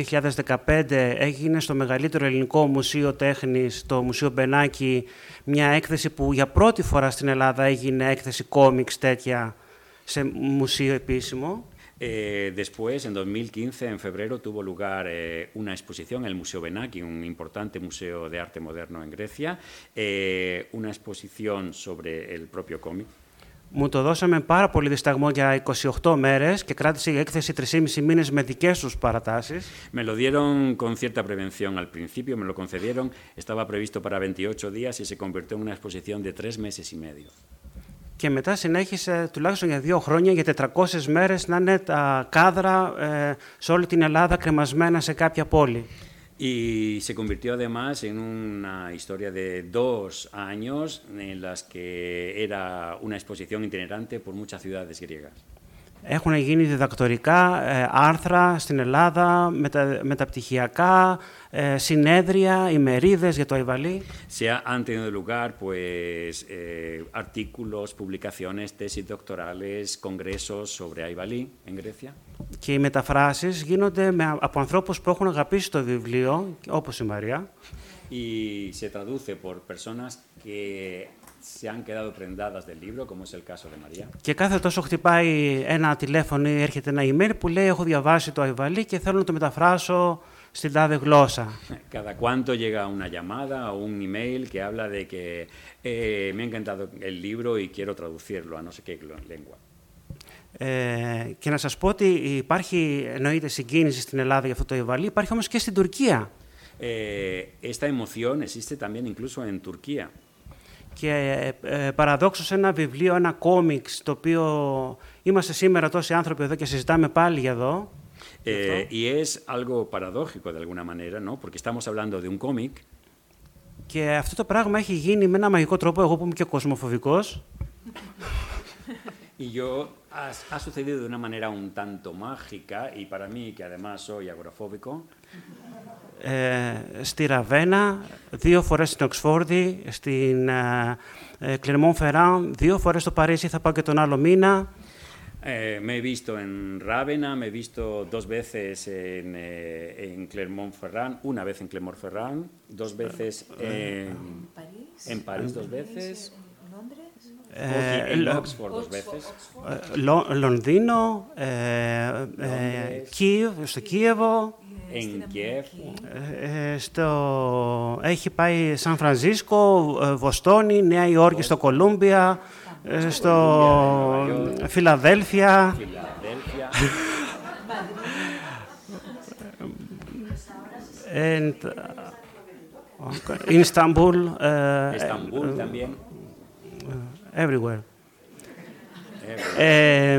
2015, έγινε στο μεγαλύτερο ελληνικό μουσείο τέχνης, το Μουσείο Μπενάκη, μια έκθεση που για πρώτη φορά στην Ελλάδα έγινε έκθεση κόμιξ τέτοια σε μουσείο επίσημο.
Eh, después, en 2015, en febrero, tuvo lugar eh, una exposición en el Museo Benaki, un importante museo de arte moderno en Grecia, eh, una exposición sobre el propio cómic.
Μου το δώσαμε πάρα πολύ δισταγμό για 28 μέρες και κράτησε η έκθεση 3,5 μήνες με δικές τους παρατάσεις.
Me lo dieron con cierta prevención al principio, me lo concedieron, estaba previsto para 28 días y se convirtió en una exposición de tres meses y medio.
Και μετά συνέχισε τουλάχιστον για δύο χρόνια, για 400 μέρες, να είναι τα κάδρα ε, σε όλη την Ελλάδα κρεμασμένα σε κάποια πόλη.
Y se convirtió además en una historia de dos años en las que era una exposición itinerante por muchas ciudades griegas.
Έχουν γίνει διδακτορικά ε, άρθρα στην Ελλάδα, μετα, μεταπτυχιακά, ε, συνέδρια, ημερίδες για το Αϊβαλί.
Se ha- han tenido lugar pues, eh, artículos, publicaciones, tesis doctorales, congresos sobre Aibalí en Grecia.
Και οι μεταφράσεις γίνονται με, από ανθρώπους που έχουν αγαπήσει το βιβλίο, όπως η Μαρία,
Y se traduce por personas que se han quedado prendadas del libro, como es el caso de María.
και κάθε τόσο χτυπάει ένα τηλέφωνο ή έρχεται ένα email που λέει «Έχω διαβάσει το Αϊβαλί και θέλω να το μεταφράσω στην τάδε γλώσσα».
Cada cuanto llega una llamada o un email que habla de que eh, me ha encantado el libro y quiero traducirlo a no sé qué glo- lengua.
Ε, και να σας πω ότι υπάρχει εννοείται συγκίνηση στην Ελλάδα για αυτό το Αϊβαλί, υπάρχει όμως και στην Τουρκία.
Eh, esta emoción existe también incluso en Turquía.
Και ε, ε, παραδόξως ένα βιβλίο, ένα κόμιξ, το οποίο είμαστε σήμερα τόσοι άνθρωποι εδώ και συζητάμε πάλι για εδώ,
Eh, y es algo paradójico de alguna manera, ¿no? Porque estamos hablando de un cómic.
Και αυτό το πράγμα έχει γίνει με ένα μαγικό τρόπο, εγώ που είμαι και κοσμοφοβικός,
y yo ha, ha sucedido de una manera un tanto mágica y para mí que además soy agorafóbico,
ε, στη Ραβένα, δύο φορές στην Οξφόρδη, στην ε, Κλερμόν Φεράν, δύο φορές στο Παρίσι, θα πάω και τον άλλο μήνα.
eh, me he visto en Rávena, me he visto dos veces en, eh, en Clermont-Ferrand, una vez en Clermont-Ferrand, dos veces en,
París.
en París, dos veces,
Londres.
Ε,
en
Λο-
Oxford dos veces.
ε, Λο- Λονδίνο, ε, ε,
Λόνδρες.
Κίεβ, στο Κίεβο,
Εγκέφου. Ε,
ε, στο... Έχει πάει Σαν Φρανσίσκο, ε, Βοστόνη, Νέα Υόρκη, στο Κολούμπια, ε, στο Φιλαδέλφια.
Φιλαδέλφια. También.
Everywhere.
Eh,
Ε,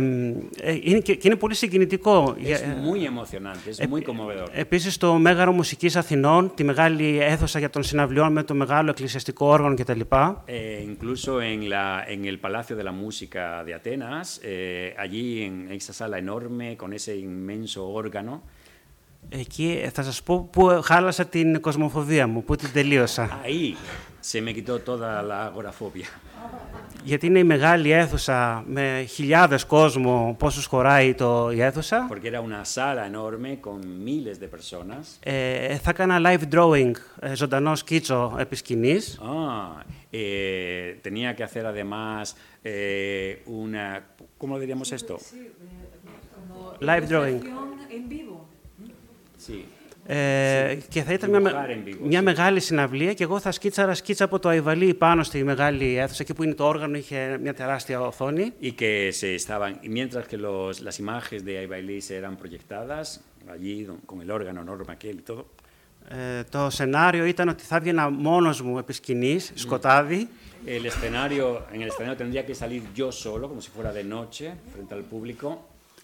ε, είναι, και, και είναι πολύ συγκινητικό.
es
Για-
muy emocionante, es muy conmovedor.
Επίσης, το Μέγαρο Μουσικής Αθηνών, τη μεγάλη αίθουσα για των συναυλιών με το μεγάλο εκκλησιαστικό όργανο κτλ.
Eh, incluso en, la, en el Palacio de la Música de Atenas, eh, allí en esa sala enorme con ese inmenso órgano,
Εκεί ε, θα σας πω που χάλασα την κοσμοφοβία μου, που την τελείωσα.
ahí se me quitó toda la agorafobia.
Γιατί είναι η μεγάλη αίθουσα με χιλιάδες κόσμο, πόσους χωράει το, η αίθουσα.
Porque era una sala enorme con miles de personas.
Ε, θα έκανα live drawing, ε, ζωντανό σκίτσο επί σκηνής.
Ah, eh, tenía que hacer además eh, una... ¿Cómo lo diríamos esto?
Live drawing.
En vivo.
Sí.
Ε, και θα ήταν μια μεγάλη συναυλία και εγώ θα σκίτσαρα σκίτσα από το Αϊβαλί πάνω στη μεγάλη αίθουσα. Εκεί που είναι το όργανο, είχε μια τεράστια οθόνη.
Και οι συμπεριφορέ του Αϊβαλί ήταν προjektadas, εκεί, με το όργανο, η το.
Ε, το σενάριο ήταν ότι θα έβγαινα μόνος μου επί σκηνής, σκοτάδι.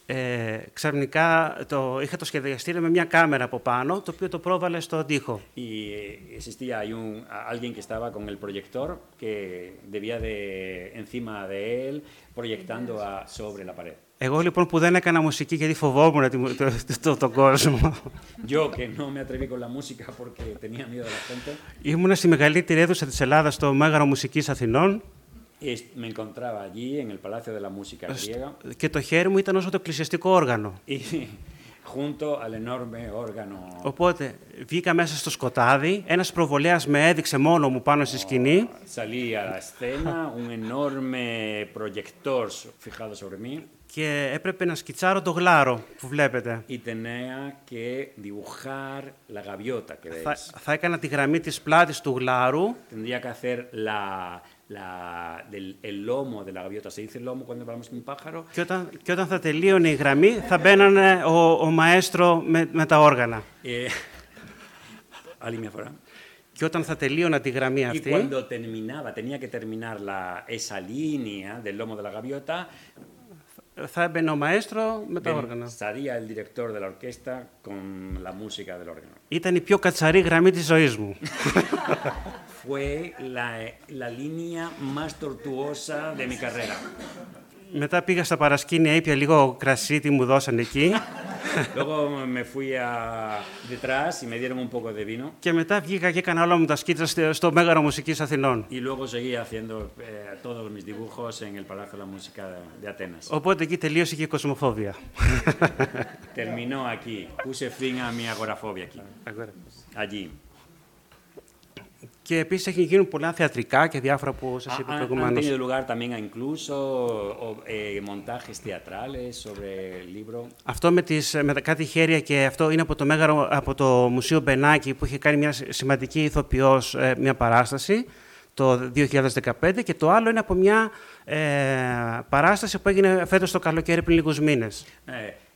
Ε, ξαφνικά το, είχα το σχεδιαστήριο με μια κάμερα από πάνω, το οποίο το πρόβαλε στον τοίχο.
y eh, existía ahí un, a- alguien que estaba con el proyector que debía de, encima de él, proyectando a- sobre la pared.
Εγώ λοιπόν που δεν έκανα μουσική γιατί φοβόμουν τη- το, το, το, τον κόσμο,
Yo, que no me atreví con la música porque tenía miedo a la gente,
ήμουνα στη μεγαλύτερη αίθουσα της Ελλάδας, στο Μέγαρο Μουσικής Αθηνών,
es- me encontraba allí en el Palacio de la Música griega
και το χέρι μου ήταν όσο το εκκλησιαστικό όργανο.
y junto al enorme órgano.
Οπότε βγήκα μέσα στο σκοτάδι, ένας προβολέας με έδειξε μόνο μου πάνω στη σκηνή
Salí a la escena, un enorme proyector so- fijado sobre mí
και έπρεπε να σκιτσάρω το γλάρο που βλέπετε.
y tenía que dibujar la gaviota que
Θα,
veis.
θα έκανα τη γραμμή της πλάτης του γλάρου
Tendría que hacer la, la, del, el lomo de la gaviota. ¿Se dice lomo cuando hablamos de un pájaro?
και όταν, και όταν θα τελείωνε η γραμμή θα μπαίνανε ο, ο μαέστρο με, με τα όργανα.
Eh, a línea fuera.
Και όταν θα τελείωνα τη γραμμή
Y
αυτή,
cuando terminaba, tenía que terminar la, esa línea del lomo de la gaviota,
θα έμπαινε ο μαέστρο με τα
ven-
όργανα.
salía el director de la orquesta con la música del órgano.
Ήταν η πιο κατσαρή γραμμή της ζωής μου.
Fue la, la línea más tortuosa de mi carrera.
Μετά πήγα στα παρασκήνια, ήπια λίγο κρασί, τι μου δώσαν εκεί.
Luego me fui a detrás y me dieron un poco de vino.
και μετά βγήκα και έκανα όλα μου τα σκίτσα στο- στο Μέγαρο Μουσικής Αθηνών.
Y luego seguí haciendo eh, todos mis dibujos en el Palacio de la Música de, de Atenas.
Οπότε εκεί τελείωσε και η κοσμοφόβια.
Terminó aquí. Puse fin a mi agorafobia aquí. Allí.
Και επίσης έχει γίνει πολλά θεατρικά και διάφορα που σας
Ha-
είπα
Han, han
προηγουμένως.
tenido lugar también a incluso o, eh, montajes teatrales sobre el libro.
Αυτό με, τις, με τα κάτι χέρια και αυτό είναι από το, Μέγαρο, από το Μουσείο Μπενάκη που είχε κάνει μια σημαντική ηθοποιός ε, μια παράσταση το 2015 και το άλλο είναι από μια ε, παράσταση που έγινε φέτος το καλοκαίρι πριν λίγους μήνες.
Eh,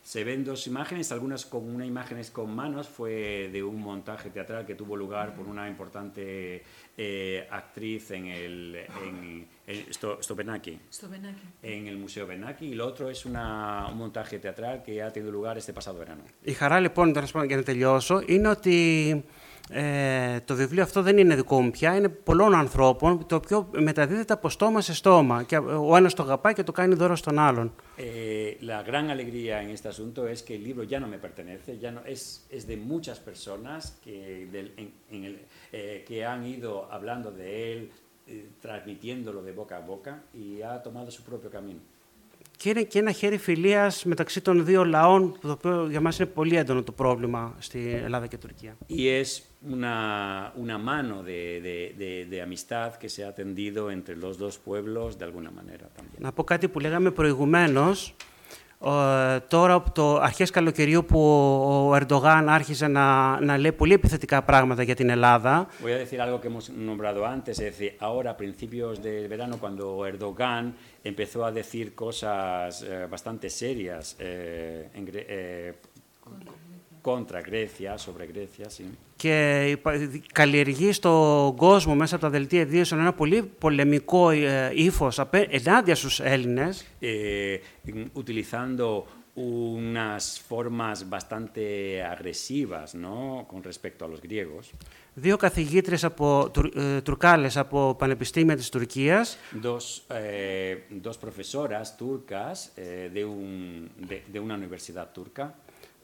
se ven dos imágenes, algunas con una imágenes con manos, fue de un montaje teatral que tuvo lugar por una importante eh, actriz en el en, en Sto- Stobenaki,
Στο Βενάκι.
en el Museo Benaki, y lo otro es una, un montaje teatral que ha tenido lugar este pasado verano.
Η χαρά λοιπόν, τέλος πάντων, για να τελειώσω, είναι ότι ε, το βιβλίο αυτό δεν είναι δικό μου πια, είναι πολλών ανθρώπων, το οποίο μεταδίδεται από στόμα σε στόμα. Και ο ένας το αγαπάει και το κάνει δώρο στον άλλον.
Eh, la gran alegría en este asunto es que el libro ya no me pertenece, ya no, es, es de muchas personas que, del- en- en el- eh, que han ido hablando de él, eh, transmitiéndolo de boca a boca y ha tomado su propio camino.
Και είναι και ένα χέρι φιλίας μεταξύ των δύο λαών, το οποίο για μας είναι πολύ έντονο το πρόβλημα στη Ελλάδα και Τουρκία.
Y es una, una mano de, de- de- de amistad que se ha tendido entre los dos pueblos de alguna manera también.
Να πω κάτι που λέγαμε προηγουμένως. Ε, τώρα, από το αρχές καλοκαιριού που ο Ερντογάν άρχισε να, να λέει πολύ επιθετικά πράγματα για την Ελλάδα,
Voy a decir algo que hemos nombrado antes, es decir, ahora a principios del verano, cuando Erdogan empezó a decir cosas eh, bastante serias eh, en gre- eh, contra Grecia, sobre Grecia, sí.
και υπα- καλλιεργεί στον κόσμο μέσα από τα δελτία ειδήσεων ένα πολύ πολεμικό ε, ύφος απέ- ενάντια στους Έλληνες
eh, in- utilizando unas formas bastante agresivas ¿no? con respecto a los griegos.
Δύο καθηγήτρες από, τουρ, ε, τουρκάλες από πανεπιστήμια της Τουρκίας
Dos, eh, dos profesoras turcas eh, de, un- de- de una universidad turca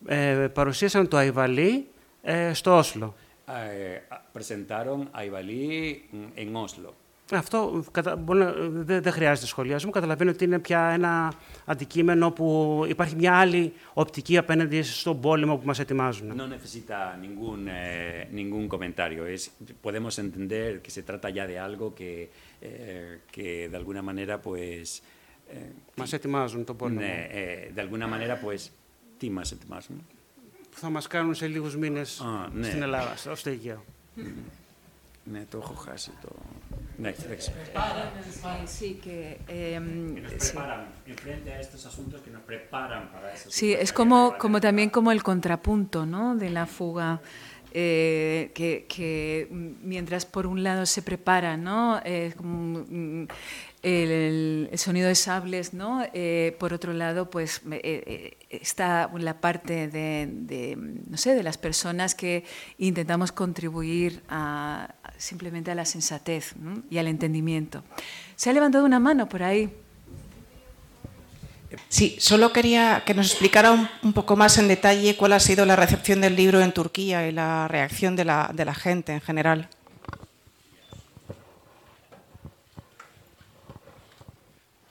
ε, παρουσίασαν το Αϊβαλί ε, στο Όσλο.
eh, presentaron a Ibalí mm, en Oslo.
Αυτό κατα... μπορεί να- δεν, δεν χρειάζεται σχολιασμό. Καταλαβαίνω ότι είναι πια ένα αντικείμενο που υπάρχει μια άλλη οπτική απέναντι στον πόλεμο που μας ετοιμάζουν.
No necesita ningún, eh, ningún comentario. Es, podemos entender que se trata ya de algo que, eh, que de alguna manera, pues. eh,
Μας ετοιμάζουν τον πόλεμο.
ναι, eh, de alguna manera, pues. Τι μας ετοιμάζουν.
Που θα μας κάνουν σε λίγους μήνες
Α, ναι.
στην Ελλάδα, στο στο Αιγαίο.
Ναι, το έχω χάσει το. Ναι, εντάξει.
Sí, sí, que, em,
Que nos
sí.
preparan enfrente a estos asuntos que nos preparan para esos.
Sí, es como, como también como el contrapunto ¿no? de la fuga, eh, que, que mientras por un lado se prepara ¿no? Eh, como, mm, el, sonido de sables, ¿no? Eh, por otro lado, pues eh, eh, está la parte de, de, no sé, de las personas que intentamos contribuir a, simplemente a la sensatez y al entendimiento. Se ha levantado una mano por ahí.
Sí, solo quería que nos explicara un, un poco más en detalle cuál ha sido la recepción del libro en Turquía y la reacción de la, de la gente en general.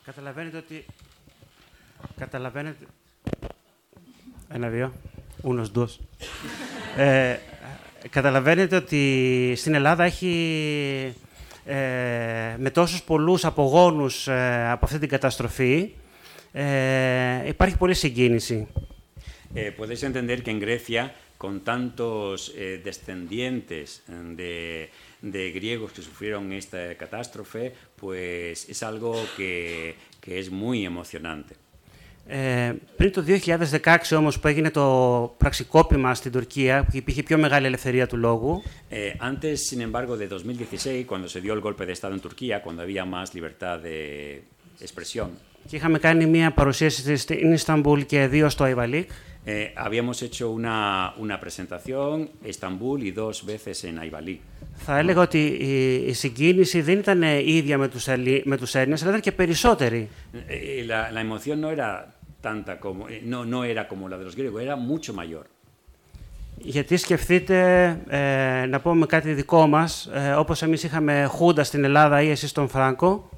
Καταλαβαίνετε ότι... Καταλαβαίνετε... Ένα, δύο. Ούνος, δος. ε, καταλαβαίνετε ότι στην Ελλάδα έχει ε, με τόσους πολλούς απογόνους ε, από αυτή την καταστροφή ε, υπάρχει πολλή συγκίνηση.
Eh, podéis entender que en Grecia, con tantos eh, descendientes eh, de, de griegos que sufrieron esta catástrofe, pues es algo que, que es muy emocionante.
Ε, πριν το 2016 όμως που έγινε το πραξικόπημα στην Τουρκία, που υπήρχε πιο μεγάλη ελευθερία του λόγου,
Eh, antes, sin embargo, de 2016, cuando se dio el golpe de Estado en Turquía, cuando había más libertad de expresión,
Και είχαμε κάνει μια παρουσίαση στην Ισταμπούλ και δύο στο Αϊβαλίκ,
eh, habíamos hecho una, una presentación en Estambul y dos veces en Aivalí.
θα έλεγα ότι η, η συγκίνηση δεν ήταν η ίδια με τους, Ελλή, με τους Έλληνες, αλλά ήταν και περισσότερη.
Eh, la, la emoción no era tanta como, eh, no, no era como la de los griegos, era mucho mayor.
Γιατί σκεφτείτε, ε, να πούμε κάτι δικό μας, ε, όπως εμείς είχαμε Χούντα στην Ελλάδα ή εσείς τον Φράγκο,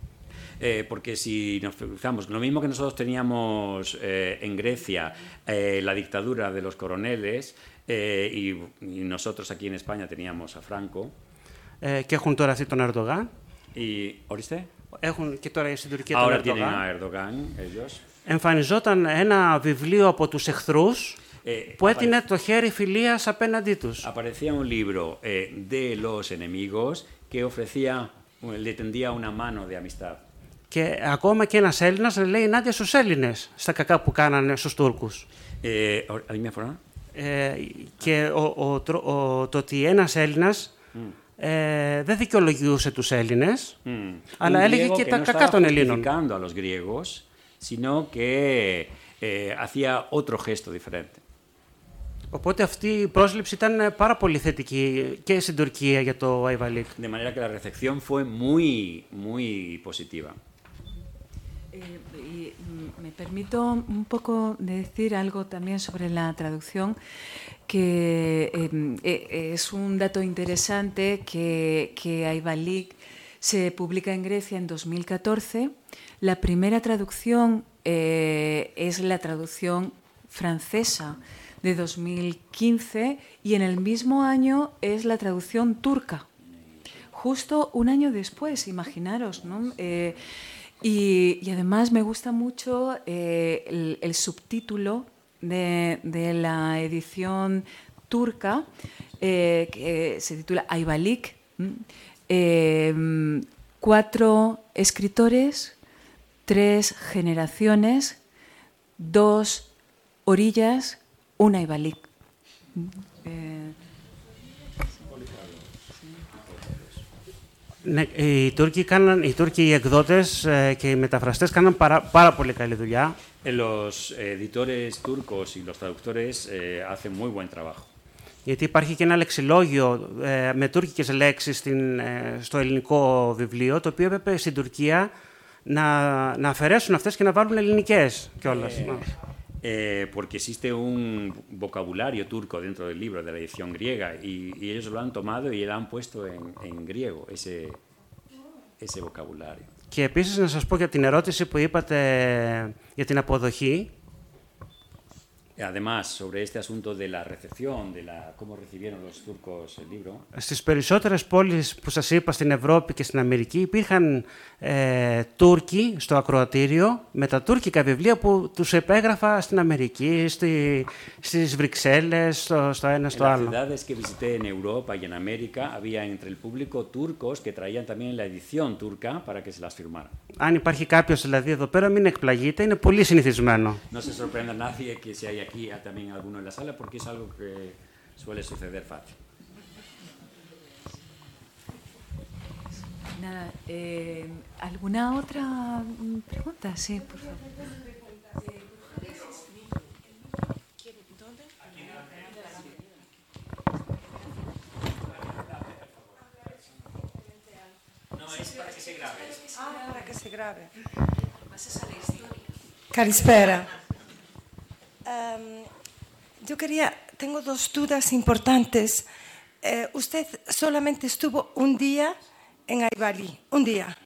Eh, porque si nos fijamos, lo mismo que nosotros teníamos eh, en Grecia eh, la dictadura de los coroneles eh, y, y nosotros aquí en España teníamos a Franco.
ε, και έχουν τώρα αυτή τον Ερντογάν.
Y, ¿Oíste?
Έχουν και τώρα στην Τουρκία τον
Ahora tienen
Ερντογάν.
a Erdogan, ellos.
Εμφανιζόταν ένα βιβλίο από τους εχθρούς
Eh,
που έτεινε το χέρι φιλίας απέναντί τους.
Aparecía un libro eh, de los enemigos que ofrecía, le tendía una mano de amistad.
Και ακόμα και ένας Έλληνας λέει ενάντια στους Έλληνες, στα κακά που κάνανε στους Τούρκους.
Eh, ¿Alguien fuera?
Ε, και ο, ο, τρο- ο- το ότι ένας Έλληνας ε, δεν δικαιολογούσε τους Έλληνες,
Mm.
αλλά
Un
έλεγε
griego
και
que
τα
no
κακά
estaba
των Ελλήνων.
justificando a los griegos, sino que eh, hacía otro gesto diferente.
Οπότε αυτή η πρόσληψη ήταν πάρα πολύ θετική και στην Τουρκία για το Αϊβαλίκ.
De manera que la recepción fue muy, muy positiva.
Eh, y mm, me permito un poco decir algo también sobre la traducción, que eh, eh, es un dato interesante que, que se publica en Grecia en 2014. La primera traducción eh, es la traducción francesa de 2015 y en el mismo año es la traducción turca justo un año después, imaginaros, ¿no? Eh, y, además me gusta mucho eh, el, subtítulo de, la edición turca, eh, que se titula Aybalik. ¿m? Eh, cuatro escritores, tres generaciones, dos orillas, un Aybalik.
Ναι, οι Τούρκοι, κάναν, οι, Τούρκοι, οι εκδότες ε, και οι μεταφραστές κάναν πάρα, πάρα πολύ καλή δουλειά.
Eh, Los editores turcos y los traductores eh, hacen muy buen trabajo.
Γιατί υπάρχει και ένα λεξιλόγιο ε, με τουρκικές λέξεις στην, ε, στο ελληνικό βιβλίο, το οποίο έπρεπε στην Τουρκία να, να αφαιρέσουν αυτές και να βάλουν ελληνικές κιόλας. Ναι.
Eh, porque existe un vocabulario turco dentro del libro, de la edición griega, y, y ellos lo han tomado y lo han puesto en, en griego, ese, ese vocabulario.
Και επίσης να σας πω για την ερώτηση που είπατε για την αποδοχή.
Además, sobre este asunto de la recepción, de la, cómo recibieron los turcos el libro,
Στις περισσότερες πόλεις που σας είπα στην Ευρώπη και στην Αμερική υπήρχαν ε, Τούρκοι στο ακροατήριο με τα τουρκικά βιβλία που τους επέγραφα στην Αμερική, στη, στις Βρυξέλλες, στο, στο ένα
en
στο
las
άλλο.
ciudades que visité en Europa y en América había entre el público turcos que traían también la edición turca para que se las firmaran.
Αν υπάρχει κάποιος δηλαδή εδώ πέρα μην εκπλαγείτε, είναι πολύ συνηθισμένο.
No se sorprenda a nadie que si hay aquí ah, también alguno en la sala porque es algo que suele suceder fácil.
nada, eh, ¿alguna otra pregunta? Sí, por favor.
Ah, para que se grabe. Calispera. Yo quería, tengo dos dudas importantes. Eh, usted solamente estuvo un día en Aibalí, un día.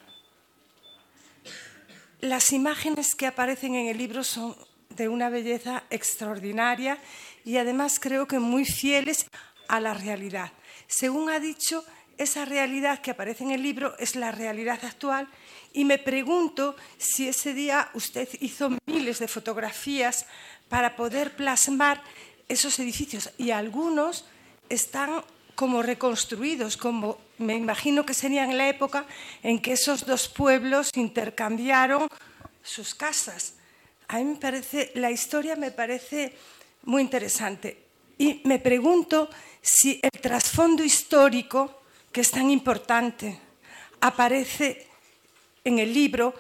Las imágenes que aparecen en el libro son de una belleza extraordinaria y además creo que muy fieles a la realidad. Según ha dicho, esa realidad que aparece en el libro es la realidad actual y me pregunto si ese día usted hizo miles de fotografías para poder plasmar esos edificios y algunos están como reconstruidos, como me imagino que serían en la época en que esos dos pueblos intercambiaron sus casas. A mí me parece, la historia me parece muy interesante. Y me pregunto si el trasfondo histórico, que es tan importante, aparece en el libro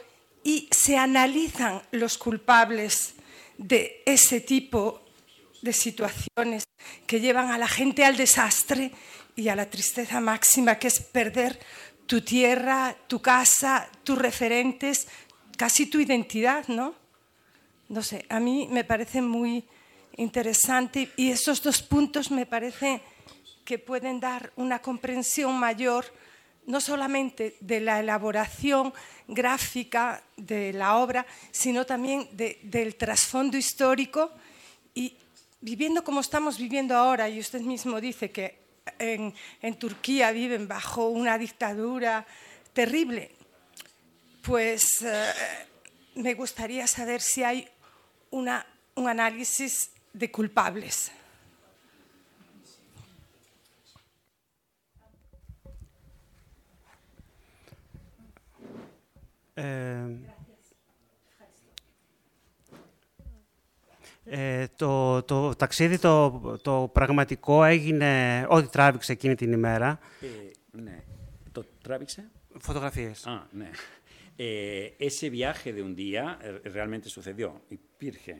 y se analizan los culpables de ese tipo de situaciones que llevan a la gente al desastre y a la tristeza máxima, que es perder tu tierra, tu casa, tus referentes, casi tu identidad, ¿no? No sé, a mí me parece muy interesante y esos dos puntos me parece que pueden dar una comprensión mayor no solamente de la elaboración gráfica de la obra, sino también de- del trasfondo histórico y viviendo como estamos viviendo ahora, y usted mismo dice que en, Turquía viven bajo una dictadura terrible, pues eh, me gustaría saber si hay una- un análisis de culpables.
Ε, ε, το, το ταξίδι το, το πραγματικό έγινε ό,τι τράβηξε εκείνη την ημέρα.
Eh, ναι. ¿Το τράβηξε;
Φωτογραφίες.
Ah, ναι. Eh, ese viaje de un día eh, realmente sucedió. Υπήρχε.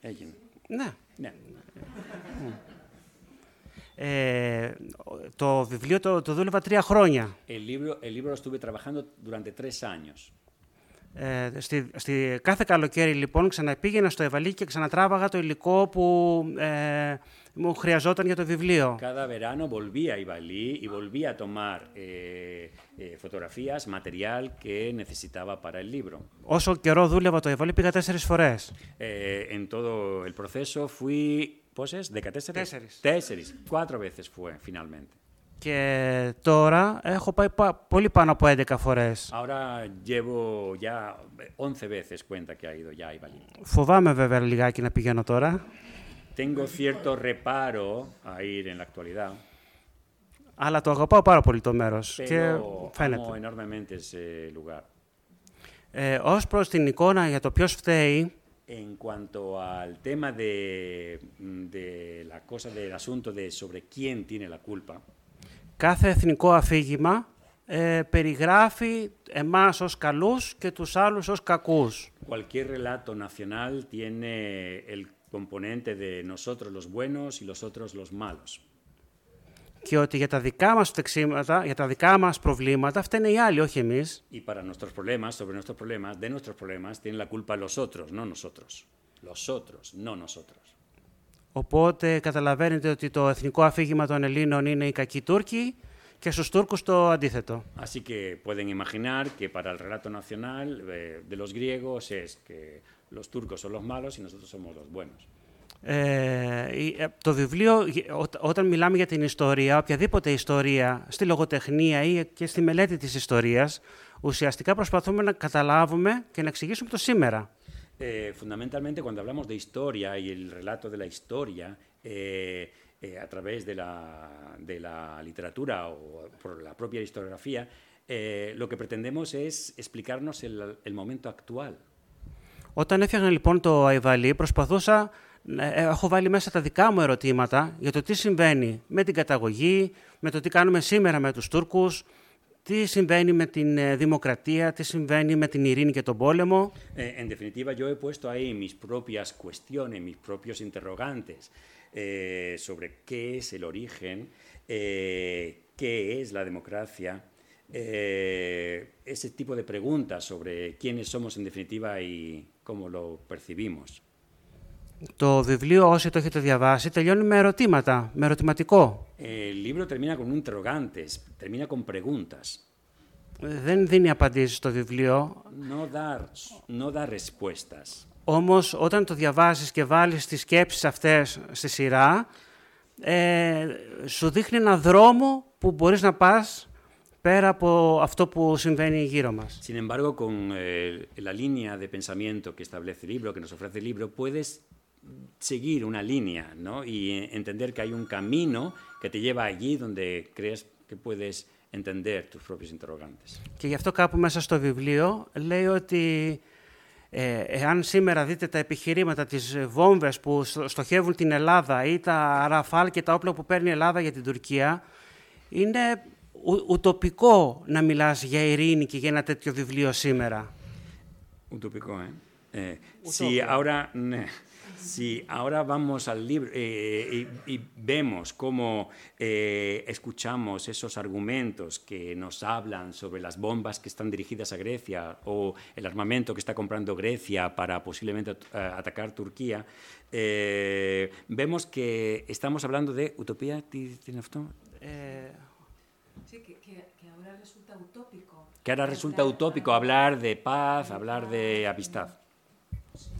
Έγινε.
Ναι.
Ναι.
Ε, το βιβλίο το, το δούλευα τρία χρόνια.
El libro, el libro lo estuve trabajando durante tres años.
Ε, στη, κάθε καλοκαίρι λοιπόν ξαναπήγαινα στο εβαλί και ξανατράβαγα το υλικό που ε, μου χρειαζόταν για το βιβλίο.
Κάθε βεράνο βολβία η βαλί η βολβία το Μαρ, ε, ε, φωτογραφία, ματεριάλ και νεθεσιτάβα παρά.
Όσο καιρό δούλευα το Ευαλί πήγα τέσσερις φορές.
Ε, εν τότε el proceso fui.
Πόσες,
Τέσσερις. Τέσσερις. Κουάτρο βέθε φουέ.
Και τώρα έχω πάει πα- πολύ πάνω από 11 φορές.
Ahora llevo ya 11 veces cuenta que ha ido ya a Ibalí.
Φοβάμαι βέβαια λιγάκι να πηγαίνω τώρα,
Tengo cierto reparo a ir en la actualidad,
αλλά το αγαπάω πάρα πολύ το μέρος και
pero amo
φαίνεται.
enormemente ese lugar.
Ε, ως προς την εικόνα για το ποιος φταίει,
En cuanto al tema de, de la cosa del asunto de sobre quién tiene la culpa,
Κάθε εθνικό αφήγημα ε, περιγράφει εμάς ως καλούς και τους άλλους ως κακούς.
cualquier relato nacional tiene el componente de nosotros los buenos y los otros los malos.
Και ότι για τα δικά μας φτεξίματα, για τα δικά μας προβλήματα, φταίνε οι άλλοι, όχι εμείς.
Y para nuestros problemas, sobre nuestros problemas, de nuestros problemas, tienen la culpa los otros, no nosotros. Los otros, no nosotros.
Οπότε καταλαβαίνετε ότι το εθνικό αφήγημα των Ελλήνων είναι οι κακοί Τούρκοι και στους Τούρκους το αντίθετο.
Así que pueden imaginar que para el relato nacional eh, de los griegos es que los turcos son los malos y nosotros somos los buenos.
Ε, η- ε, το βιβλίο, γε- ό- όταν μιλάμε για την ιστορία, οποιαδήποτε ιστορία, στη λογοτεχνία ή και στη μελέτη της ιστορίας, ουσιαστικά προσπαθούμε να καταλάβουμε και να εξηγήσουμε το σήμερα.
Eh, fundamentalmente, cuando hablamos de historia y el relato de la historia, eh, eh, a través de la, de la literatura o por la propia historiografía, eh, lo que pretendemos es explicarnos el, el momento actual.
Όταν έφτιαχνα λοιπόν το Αϊβαλί, προσπαθούσα, να- ε, έχω βάλει μέσα τα δικά μου ερωτήματα για το τι συμβαίνει με την καταγωγή, με το τι κάνουμε σήμερα με τους Τούρκους, τι συμβαίνει με την ε, δημοκρατία, τι συμβαίνει με την ειρήνη και τον πόλεμο.
Eh, en definitiva, yo he puesto ahí mis propias cuestiones, mis propios interrogantes eh, sobre qué es el origen, eh, qué es la democracia, eh, ese tipo de preguntas sobre quiénes somos en definitiva y cómo lo percibimos.
Το βιβλίο, όσοι το έχετε διαβάσει, τελειώνει με ερωτήματα, με ερωτηματικό.
El libro termina con interrogantes, termina con preguntas.
Δεν δίνει απαντήσεις στο βιβλίο,
No da, no da respuestas.
όμως όταν το διαβάζεις και βάλεις τις σκέψεις αυτές στη σειρά, ε, σου δείχνει ένα δρόμο που μπορείς να πας πέρα από αυτό που συμβαίνει γύρω μας.
Sin embargo, con eh, la línea de pensamiento que establece el libro, que nos ofrece el libro, puedes seguir una línea ¿no? y eh, entender que hay un camino que te lleva allí donde crees que puedes entender tus propios interrogantes.
Και γι' αυτό κάπου μέσα στο βιβλίο λέει ότι ε, εάν σήμερα δείτε τα επιχειρήματα, τις βόμβες που στο- στοχεύουν την Ελλάδα ή τα ραφάλ και τα όπλα που παίρνει η Ελλάδα για την Τουρκία, είναι ου- ουτοπικό να μιλάς για ειρήνη και για ένα τέτοιο βιβλίο σήμερα.
Utópico, ¿eh? Eh, si, ahora, ne- si ahora vamos al libro eh, y, y vemos cómo eh, escuchamos esos argumentos que nos hablan sobre las bombas que están dirigidas a Grecia o el armamento que está comprando Grecia para posiblemente eh, atacar Turquía, eh, vemos que estamos hablando de utopía.
Sí, que, que- que ahora resulta utópico.
Que ahora resulta utópico hablar de paz, hablar de amistad.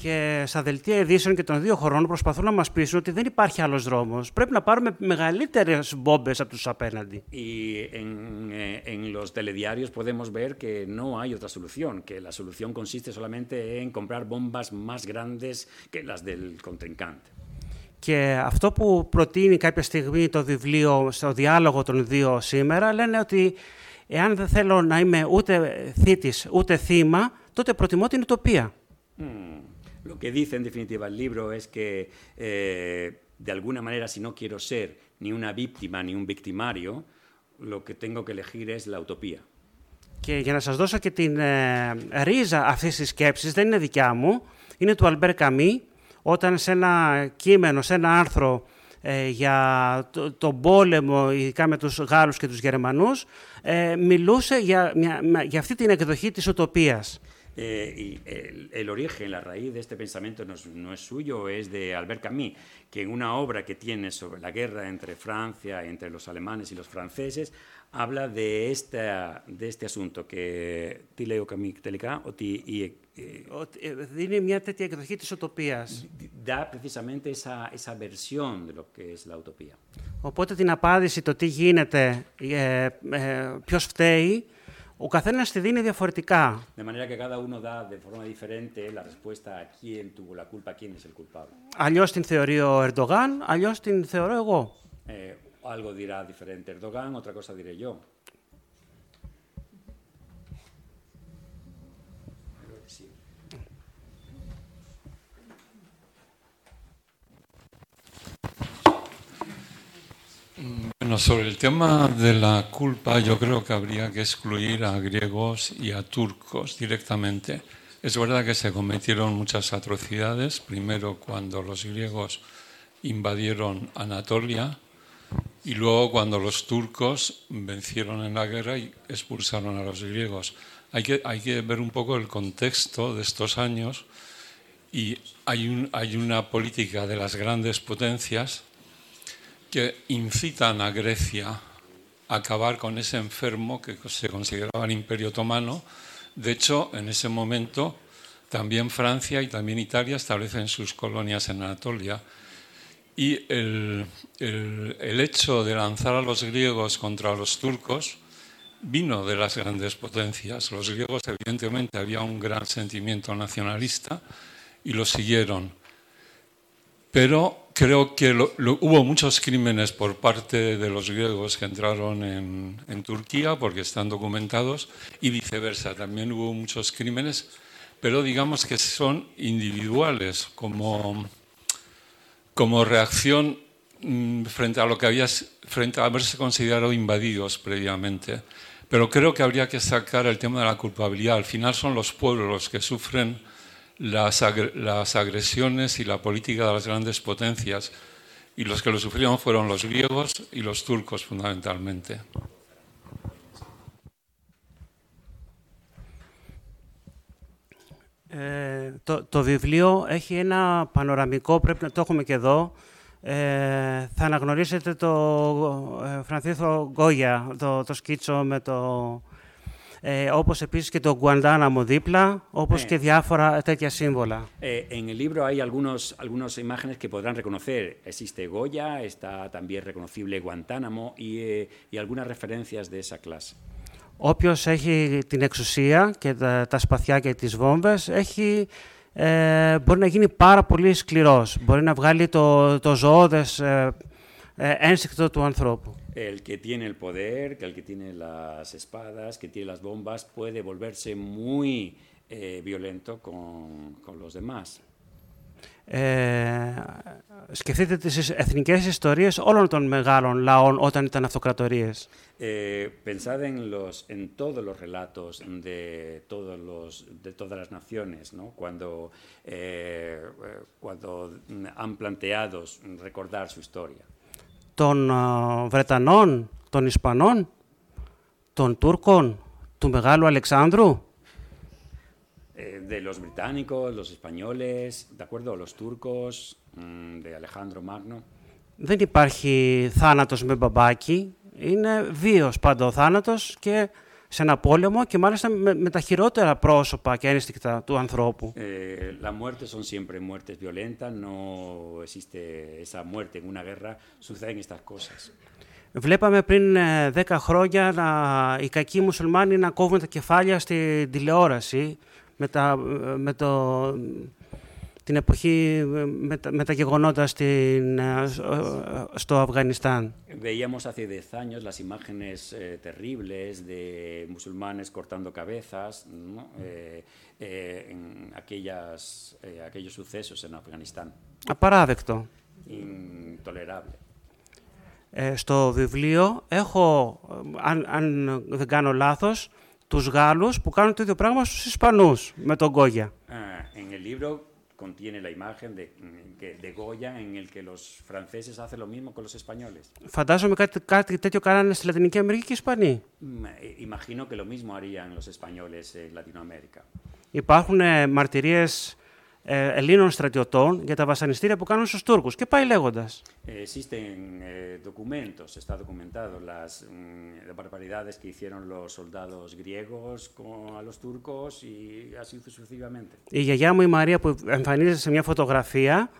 Και στα δελτία ειδήσεων και των δύο χωρών προσπαθούν να μας πείσουν ότι δεν υπάρχει άλλος δρόμος. Πρέπει να πάρουμε μεγαλύτερες μπόμπες από τους απέναντι.
Y en, eh, en los telediarios podemos ver que no hay otra solución, que la solución consiste solamente en comprar bombas más grandes que las del contrincante.
Και αυτό που προτείνει κάποια στιγμή το βιβλίο στο διάλογο των δύο σήμερα λένε ότι εάν δεν θέλω να είμαι ούτε θήτης ούτε θύμα, τότε προτιμώ την utopía.
Mm. Lo que dice en definitiva el libro es que eh, de alguna manera si no quiero ser ni una víctima ni un victimario, lo que tengo que elegir es la utopía.
Και για να σας δώσω και την ε, ρίζα αυτής της σκέψης, δεν είναι δικιά μου, είναι του Αλμπέρ Καμί, όταν σε ένα κείμενο, σε ένα άρθρο ε, για το, τον πόλεμο, ειδικά με τους Γάλλους και τους Γερμανούς, ε, μιλούσε για, μια, μια- για αυτή την εκδοχή της ουτοπίας.
Eh, y el, el origen, la raíz de este pensamiento no es, no es suyo, es de Albert Camus, que en una obra que tiene sobre la guerra entre Francia, entre los alemanes y los franceses, habla de, esta, de este asunto que τι λέει ο Camus τελικά, ότι η, ε,
Ότι, ε, δίνει μια τέτοια εκδοχή της ουτοπίας.
da precisamente esa, esa versión de lo que es la utopía.
Οπότε την απάντηση το τι γίνεται, ε, ε, ποιος φταίει, Ο καθένας τη δίνει διαφορετικά.
De manera que cada uno da de forma diferente la respuesta a quién tuvo la culpa, quién es el culpable.
Αλλιώς την θεωρεί ο Ερντογάν, αλλιώς την θεωρώ εγώ.
Eh, algo dirá diferente Erdogan, otra cosa diré yo.
Bueno, sobre el tema de la culpa, yo creo que habría que excluir a griegos y a turcos directamente. Es verdad que se cometieron muchas atrocidades, primero cuando los griegos invadieron Anatolia y luego cuando los turcos vencieron en la guerra y expulsaron a los griegos. Hay que, ver un poco el contexto de estos años y hay una política de las grandes potencias que incitan a Grecia a acabar con ese enfermo que se consideraba el Imperio Otomano. De hecho, en ese momento también Francia y también Italia establecen sus colonias en Anatolia. Y el, el, hecho de lanzar a los griegos contra los turcos vino de las grandes potencias. Los griegos, evidentemente, había un gran sentimiento nacionalista y lo siguieron. Pero creo que hubo muchos crímenes por parte de los griegos que entraron en, en, Turquía, porque están documentados, y viceversa. También hubo muchos crímenes, pero digamos que son individuales, como, como reacción mm, frente a lo que había, frente a haberse considerado invadidos previamente. Pero creo que habría que sacar el tema de la culpabilidad. Al final son los pueblos los que sufren las, las agresiones y la política de las grandes potencias. Y los que lo sufrieron fueron los griegos y los turcos fundamentalmente.
Ε, το, το βιβλίο έχει ένα πανοραμικό, πρέπει να το έχουμε και εδώ. Ε, θα αναγνωρίσετε το ε, Φρανθίθο Γκόγια, το, το σκίτσο με το, eh, όπως επίσης και το Guantánamo δίπλα, όπως eh. και διάφορα τέτοια σύμβολα.
Eh, en el libro hay algunos, algunas imágenes que podrán reconocer. Existe Goya, está también reconocible Guantánamo y, eh, y algunas referencias de esa clase.
Όποιος έχει την εξουσία και τα, τα σπαθιά και τις βόμβες, έχει, ε, μπορεί να γίνει πάρα πολύ σκληρός. Μπορεί να βγάλει το, το ζωώδες ε, ε, ένστικτο του ανθρώπου.
el que tiene el poder, que el que tiene las espadas, que tiene las bombas, puede volverse muy eh, violento con, con los demás.
Ε, σκεφτείτε τις εθνικές ιστορίες όλων των μεγάλων λαών όταν ήταν αυτοκρατορίες.
Eh, pensad en, los, en todos los relatos de, todos los, de todas las naciones, ¿no? cuando, eh, cuando han planteado recordar su historia.
Των Βρετανών, των Ισπανών, των Τούρκων, του Μεγάλου Αλεξάνδρου.
De los británicos, los españoles, ¿de acuerdo? Los turcos, de Alejandro Magno.
Δεν υπάρχει θάνατος με μπαμπάκι. Είναι βίος πάντα ο θάνατος και σε ένα πόλεμο και μάλιστα με, με τα χειρότερα πρόσωπα και ένστικτα του ανθρώπου.
Eh, la muerte son siempre muertes violentas, no existe esa muerte en una guerra, suceden estas cosas.
Βλέπαμε πριν 10 χρόνια να, οι κακοί μουσουλμάνοι να κόβουν τα κεφάλια στη τηλεόραση με, τα, με το την εποχή με τα, με τα γεγονότα στην, στο Αφγανιστάν.
Veíamos hace 10 años las imágenes eh, terribles de musulmanes cortando cabezas ¿no? eh, eh, en aquellas, eh, aquellos sucesos en Afganistán.
Απαράδεκτο.
Intolerable.
Ε, στο βιβλίο έχω, αν, αν δεν κάνω λάθος, τους Γάλλους που κάνουν το ίδιο πράγμα στους Ισπανούς με τον Κόγια.
Ah, en el libro contiene la imagen de, mm, de Goya en el que los franceses hacen lo mismo con los españoles.
Φαντάζομαι κάτι, κάτι τέτοιο κάνανε στη Λατινική Αμερική και οι Ισπανοί.
Imagino que lo mismo harían los españoles en Latinoamérica.
Υπάρχουν ε, μαρτυρίες Ελλήνων στρατιωτών για τα βασανιστήρια που κάνουν στους Τούρκους και πάει λέγοντας.
Existen eh, documentos, está documentado las mm, barbaridades que hicieron los soldados griegos con, a los turcos y así sucesivamente.
Η γιαγιά μου η Μαρία που εμφανίζεται σε μια φωτογραφία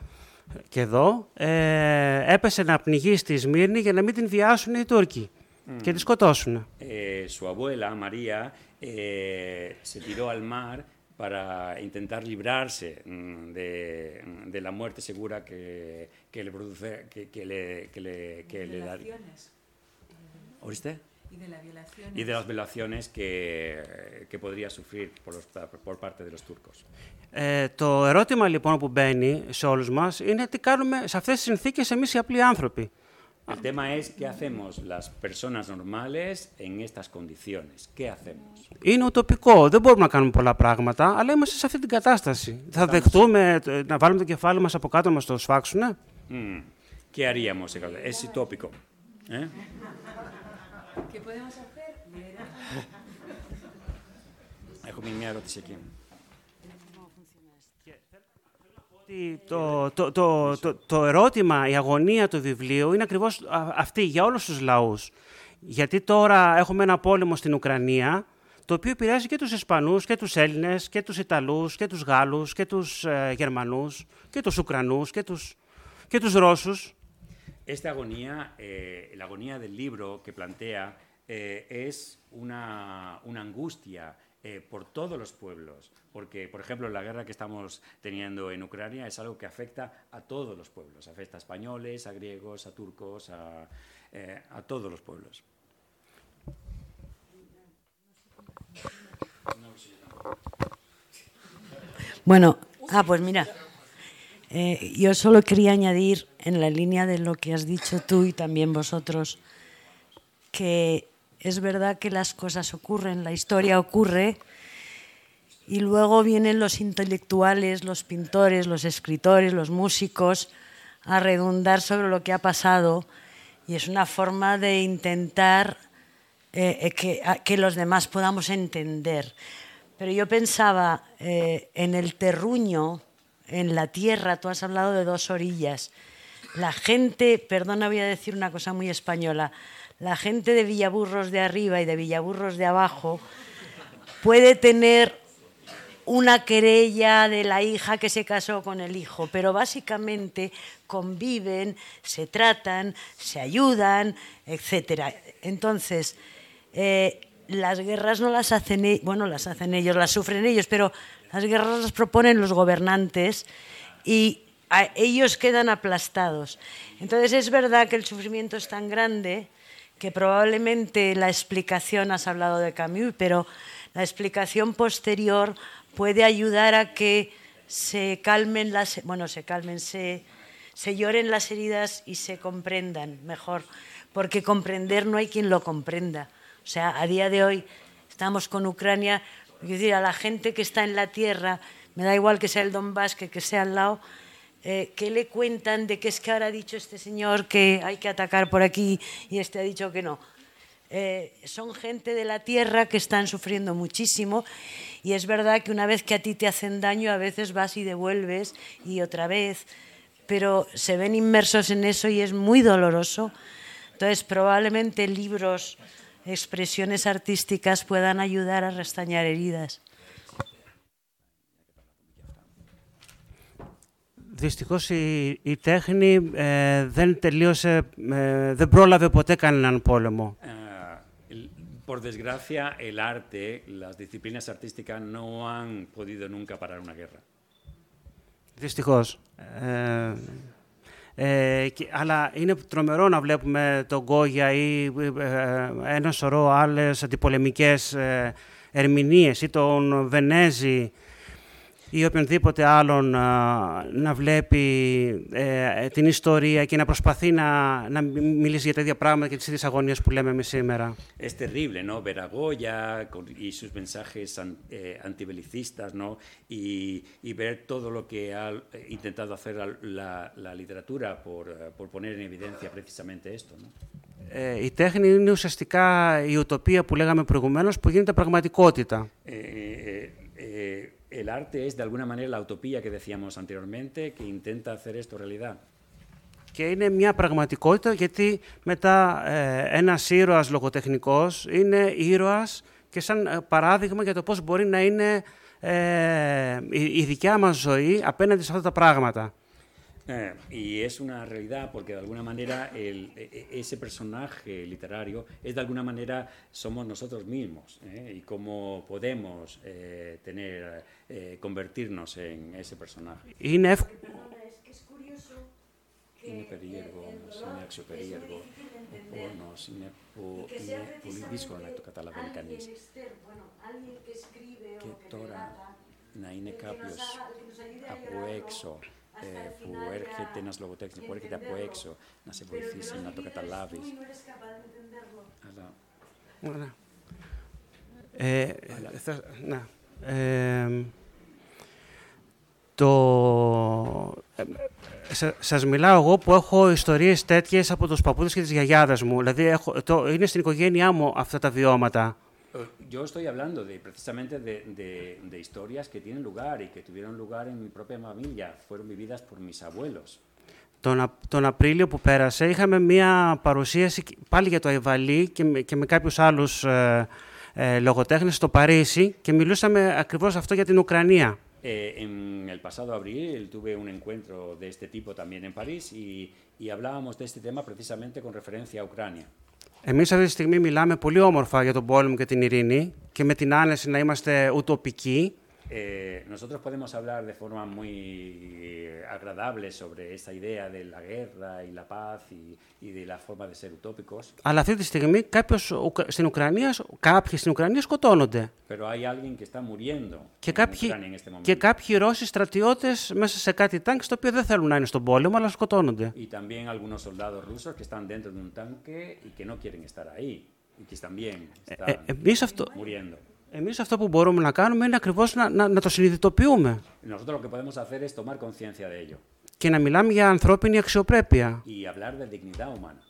και εδώ ε, έπεσε να πνιγεί στη Σμύρνη για να μην την βιάσουν οι Τούρκοι mm. και τη σκοτώσουν.
Eh, su abuela María eh, se tiró al mar para intentar librarse mm, de, de, la muerte segura que, que le produce, que, que le, que le, que le da. ¿Oíste?
Y de, la violaciones.
y de las violaciones que, que podría sufrir por, los, por parte de los turcos.
Ε, το ερώτημα λοιπόν που μπαίνει σε όλους μας είναι τι κάνουμε σε αυτές τις συνθήκες εμείς οι απλοί άνθρωποι.
El tema es qué hacemos las personas normales en estas condiciones; ¿Qué hacemos?
Είναι ουτοπικό. Δεν μπορούμε να κάνουμε πολλά πράγματα, αλλά είμαστε σε αυτή την κατάσταση. Θα δεχτούμε ε, να βάλουμε το κεφάλι μας από κάτω να μας το σφάξουνε;
Mm. ¿Qué haríamos? Es utópico. ¿eh?
¿Qué podemos hacer?
Έχουμε μια ερώτηση εκεί.
Ότι το, το, το, το, το ερώτημα, η αγωνία του βιβλίου είναι ακριβώς α- αυτή για όλους τους λαούς. Γιατί τώρα έχουμε ένα πόλεμο στην Ουκρανία, το οποίο επηρεάζει και τους Ισπανούς και τους Έλληνες και τους Ιταλούς και τους Γάλλους και τους ε, Γερμανούς και τους Ουκρανούς και τους, και τους Ρώσους.
Esta agonía, eh, la agonía del libro que plantea eh, es una, una angustia eh, por todos los pueblos, porque, por ejemplo, la guerra que estamos teniendo en Ucrania es algo que afecta a todos los pueblos, afecta a españoles, a griegos, a turcos, a, eh, a todos los pueblos.
Bueno, ah, pues mira, eh, yo solo quería añadir en la línea de lo que has dicho tú y también vosotros, que es verdad que las cosas ocurren, la historia ocurre, y luego vienen los intelectuales, los pintores, los escritores, los músicos a redundar sobre lo que ha pasado, y es una forma de intentar eh, eh, que, los demás podamos entender. Pero yo pensaba eh, en el terruño, en la tierra, tú has hablado de dos orillas. La gente, perdona, voy a decir una cosa muy española, la gente de Villaburros de arriba y de Villaburros de abajo puede tener una querella de la hija que se casó con el hijo, pero básicamente conviven, se tratan, se ayudan, etcétera. Entonces, eh, las guerras no las hacen, e- bueno, las hacen ellos, las sufren ellos, pero las guerras las proponen los gobernantes y ellos quedan aplastados. Entonces es verdad que el sufrimiento es tan grande que probablemente la explicación, has hablado de Camus, pero la explicación posterior puede ayudar a que se calmen las, bueno, se calmen, se, se lloren las heridas y se comprendan mejor, porque comprender no hay quien lo comprenda. O sea, a día de hoy estamos con Ucrania, es decir, a la gente que está en la tierra, me da igual que sea el Donbass que que sea al lado, eh, ¿qué le cuentan de que es que ahora ha dicho este señor que hay que atacar por aquí y este ha dicho que no? Eh, son gente de la tierra que están sufriendo muchísimo y es verdad que una vez que a ti te hacen daño a veces vas y devuelves y otra vez, pero se ven inmersos en eso y es muy doloroso. Entonces probablemente libros, expresiones artísticas puedan ayudar a restañar heridas.
Δυστυχώς η, η τέχνη ε, δεν τελείωσε, ε, δεν πρόλαβε ποτέ κανέναν πόλεμο.
Ah, el- por desgracia, el arte, las disciplinas artísticas no han podido nunca parar una guerra.
Δυστυχώς. Ε, ε, και- αλλά είναι τρομερό να βλέπουμε τον Γκόγια ή ε, ένα σωρό άλλες αντιπολεμικές ε, ερμηνείες ή τον Βενέζη ή οποιονδήποτε άλλον α, να βλέπει ε, την ιστορία και να προσπαθεί να, να μι- μιλήσει για τα ίδια πράγματα και τις ίδιες αγωνίες που λέμε εμείς σήμερα.
Es terrible, ¿no? Ver a Goya con- y sus mensajes an- eh, antibelicistas, ¿no? Y, y ver todo lo que ha eh, intentado hacer la, la- la literatura por, eh, por poner en evidencia precisamente esto, ¿no?
Ε, η τέχνη είναι ουσιαστικά η ουτοπία που λέγαμε προηγουμένως που γίνεται πραγματικότητα.
Eh, eh, eh, el arte es de alguna manera la utopía que decíamos anteriormente, que intenta hacer esto realidad.
Και είναι μια πραγματικότητα γιατί μετά ε, ένας ήρωας λογοτεχνικός είναι ήρωας και σαν ε, παράδειγμα για το πώς μπορεί να είναι ε, η, η δικιά μας ζωή απέναντι σε αυτά τα πράγματα.
Eh, y es una realidad porque de alguna manera el, e, e, ese personaje literario es de alguna manera somos nosotros mismos ¿eh? y cómo podemos eh, tener eh, convertirnos en ese personaje. Inef. Perdona, es que curioso que periergo, periergo, o disco en catalán Bueno, que escribe o que, que Tora, Naine Capios, Apuexo. Που έρχεται ένας λογοτέχνης, που έρχεται από έξω να σε βοηθήσει να το καταλάβεις. Αλλά
Ναι. Ε, θα- ναι. Ε, το... ε, σα- σας μιλάω εγώ που έχω ιστορίες τέτοιες από τους παππούδες και τις γιαγιάδες μου. Δηλαδή έχω, το, είναι στην οικογένειά μου αυτά τα βιώματα.
Eh, Yo estoy hablando de, precisamente de, de- de historias que tienen lugar y que tuvieron lugar en mi propia familia, fueron vividas por mis abuelos.
Τον, Α- τον Απρίλιο που πέρασε είχαμε μία παρουσίαση και- πάλι για το Αϊβαλί και με, και με κάποιους άλλους ε, ε, λογοτέχνες στο Παρίσι και μιλούσαμε ακριβώς αυτό για την Ουκρανία.
Eh, en el pasado abril tuve un encuentro de este tipo también en París y, y hablábamos de este tema precisamente con referencia a Ucrania.
Εμείς αυτή τη στιγμή μιλάμε πολύ όμορφα για τον πόλεμο και την ειρήνη και με την άνεση να είμαστε ουτοπικοί.
Eh, nosotros podemos hablar de forma muy agradable sobre esta idea de la guerra y la paz y, y de la forma de ser utópicos,
Αλλά αυτή τη στιγμή κάποιος Ουκα- στην Ουκρανία, κάποιοι στην Ουκρανία σκοτώνονται.
pero hay alguien que está muriendo
Και
en
κάποιοι,
Ucrania en este momento.
και κάποιοι Ρώσοι στρατιώτες μέσα σε κάτι τάγκ, στο οποίο δεν θέλουν να είναι στον πόλεμο, αλλά σκοτώνονται.
Y también algunos soldados rusos que están dentro de un tanque y que no quieren estar ahí y que también están
Ε, εμείς, αυτό,
muriendo.
Εμείς αυτό που μπορούμε να κάνουμε είναι ακριβώς να, να, να το συνειδητοποιούμε
Nosotros lo que podemos hacer es tomar conciencia de ello
και να μιλάμε για ανθρώπινη αξιοπρέπεια.
y hablar de dignidad humana.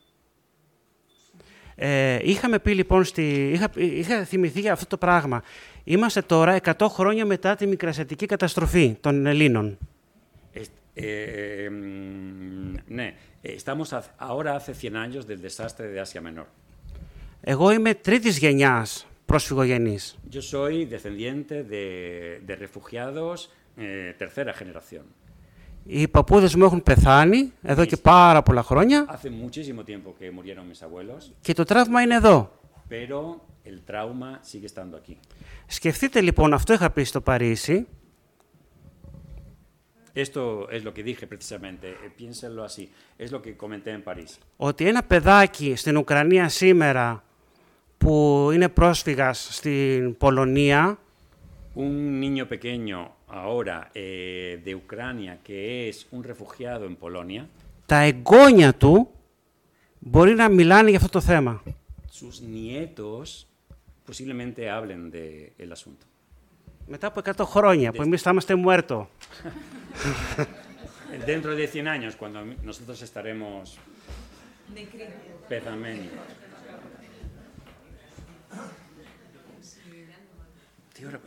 Ε, είχαμε πει λοιπόν, στη, είχα, είχα θυμηθεί για αυτό το πράγμα. Είμαστε τώρα 100 χρόνια μετά τη μικρασιατική καταστροφή των Ελλήνων.
Es- eh, mm, ναι, eh, estamos haz- ahora hace 100 años del desastre de Asia Menor.
Εγώ είμαι τρίτης γενιάς πρόσφυγογενής.
Yo soy descendiente de, de refugiados eh, tercera generación.
Οι παππούδες μου έχουν πεθάνει εδώ και πάρα πολλά χρόνια
Hace muchísimo tiempo que murieron mis abuelos,
και το τραύμα είναι εδώ.
pero el trauma sigue estando aquí.
Σκεφτείτε λοιπόν, αυτό είχα πει στο Παρίσι,
Esto es lo que dije precisamente, eh, piénsenlo así, es lo que comenté en París.
ότι ένα παιδάκι στην Ουκρανία σήμερα που είναι πρόσφυγας στην Πολωνία
Un niño pequeño ahora eh, de Ucrania que es un refugiado en Polonia,
τα εγγόνια του μπορεί να μιλάνε για αυτό το θέμα.
sus nietos posiblemente hablen del asunto.
Μετά από 100 χρόνια που εμείς θα είμαστε muerto.
Dentro de 100 años, cuando nosotros estaremos πεθαμένοι. Tiura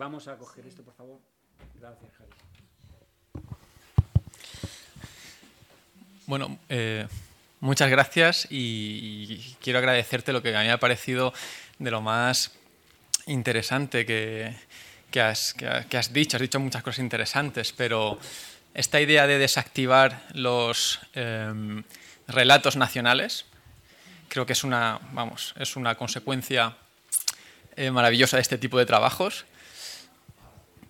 Vamos a coger esto, por favor. Gracias, Javi.
Bueno, eh, muchas gracias y, quiero agradecerte lo que a mí me ha parecido de lo más interesante que, que has, que ha- que has dicho. Has dicho muchas cosas interesantes, pero esta idea de desactivar los em, relatos nacionales creo que es una, vamos, es una consecuencia eh, maravillosa de este tipo de trabajos.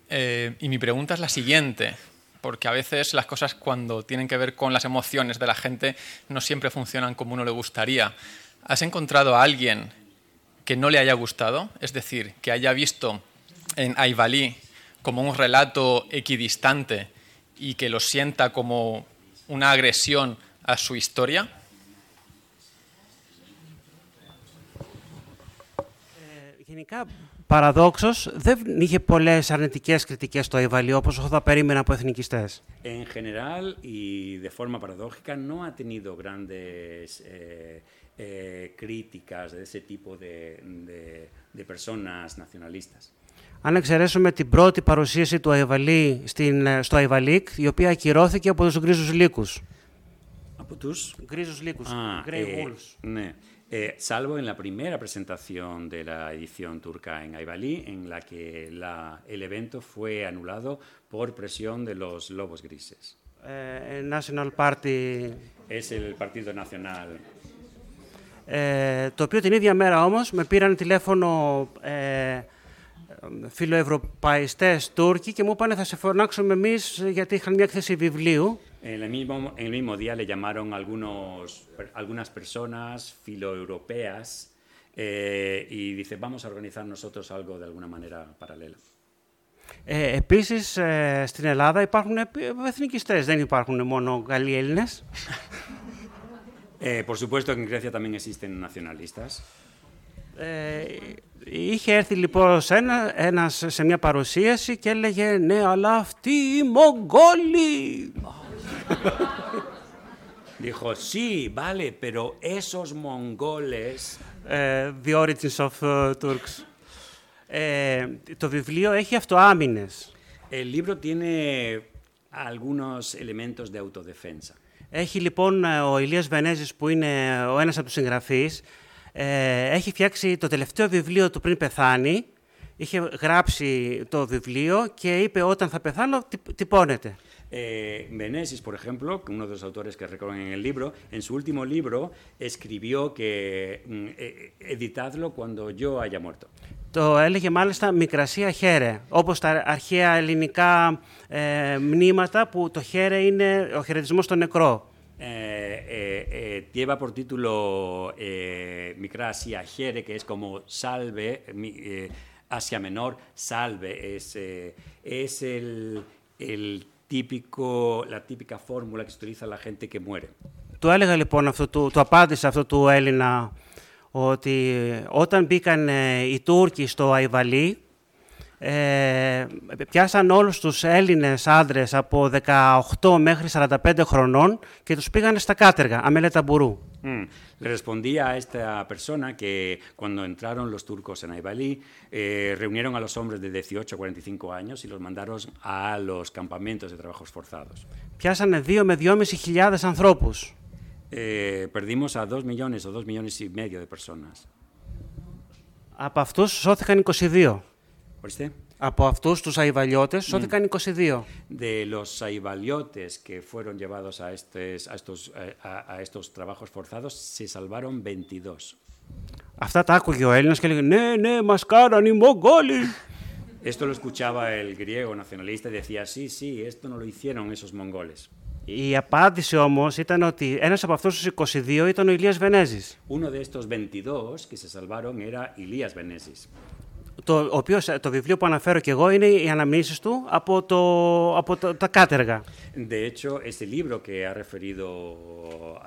Eh, y mi pregunta es la siguiente, porque a veces las cosas cuando tienen que ver con las emociones de la gente no siempre funcionan como uno le gustaría. ¿Has encontrado a alguien que no le haya gustado? Es decir, que haya visto en Aivalí como un relato equidistante y que lo sienta como una agresión a su historia?
Γενικά, παραδόξως, δεν είχε πολλές αρνητικές κριτικές στο Αϊβαλί, όπως εγώ θα περίμενα από εθνικιστές.
En general y de forma paradójica no ha tenido grandes eh, eh, críticas de ese tipo de, de- de personas nacionalistas.
Αν εξαιρέσουμε την πρώτη παρουσίαση του Αϊβαλί στην, ε, στο Αϊβαλίκ, η οποία ακυρώθηκε από τους γκρίζους λύκους.
Από τους;
Γκρίζους λύκους,
Ah,
Grey
eh,
Wolves.
ναι. Eh, salvo en la primera presentación de la edición turca en Aivalí, en la que la- el evento fue anulado por presión de los lobos grises.
Ε, National Party,
Es el Partido Nacional.
ε, το οποίο την ίδια μέρα όμως με πήραν τηλέφωνο ε, φιλοευρωπαϊστές Τούρκοι και μου είπαν θα σε φωνάξουμε εμείς γιατί είχαν μια έκθεση βιβλίου
En el mismo, en el mismo día le llamaron algunos, per- algunas personas filoeuropeas eh, y dice, vamos a organizar nosotros algo de alguna manera paralela.
Ε, επίσης, ε, στην Ελλάδα υπάρχουν επι- εθνικιστές, δεν υπάρχουν μόνο Γαλλοί Έλληνες.
Eh, por supuesto que en Grecia también existen nacionalistas.
Ε, είχε έρθει λοιπόν σε ένα, ένας σε μια παρουσίαση και έλεγε «Ναι, αλλά αυτοί οι Μογγόλοι».
Dijo, sí, vale, pero esos mongoles...
Ε, The Origins of uh, Turks. Ε, το βιβλίο έχει αυτοάμυνες.
El libro tiene algunos elementos de autodefensa.
Έχει λοιπόν ε, ο Ηλίας Βενέζης που είναι ο ένας από τους συγγραφείς, ε, έχει φτιάξει το τελευταίο βιβλίο του πριν πεθάνει, είχε γράψει το βιβλίο και είπε όταν θα πεθάνω τυπ- τυπώνεται.
Eh, Meneses, por ejemplo, que uno de los autores que recogen en el libro, en su último libro escribió que mm, eh, editadlo cuando yo haya muerto.
Το έλεγε μάλιστα Μικρασία Χέρε, όπως τα αρχαία ελληνικά ε, μνήματα που το Χέρε είναι ο χαιρετισμός στο νεκρό.
Eh, eh, eh, lleva por título eh, Mikra Asia Jere, que es como salve, mi- eh, Asia menor, salve, es, eh, es el, el típico, la típica fórmula que se utiliza la gente que muere.
Του έλεγα λοιπόν αυτό, του, του απάντησε αυτό του Έλληνα ότι όταν μπήκαν ε, οι Τούρκοι στο Αϊβαλί ε, πιάσαν όλους τους Έλληνες άντρες από 18 μέχρι 45 χρονών και τους πήγανε στα κάτεργα, αμέλετα μπουρού.
Mm. Le respondía a esta persona que cuando entraron los turcos en Aibalí, eh, reunieron a los hombres de 18 a 45 años y los mandaron a los campamentos de trabajos forzados.
Πιάσανε 2 με 2.500 χιλιάδες ανθρώπους.
Eh, perdimos a 2 millones o 2 millones y medio de personas.
Από αυτούς σώθηκαν 22.
¿Oíste?
Από αυτούς τους Αϊβαλιώτες σώθηκαν 22.
De los saibaliotes que fueron llevados a, estes- a estos, eh, a- a estos trabajos forzados, se salvaron 22.
Αυτά τα άκουγε ο Έλληνας και έλεγε «Ναι, ναι, μας κάναν οι Μογγόλοι».
Esto lo escuchaba el griego nacionalista y decía, sí, sí, esto no lo hicieron esos mongoles.
Η απάντηση όμως ήταν ότι ένας από αυτούς τους 22 ήταν ο Ηλίας Βενέζης,
Uno de estos 22 que se salvaron era Ilías Benesis.
Το, ο οποίος, το βιβλίο που αναφέρω και εγώ είναι οι αναμνήσεις του από, το, από το, τα κάτεργα.
De hecho, ese libro que ha referido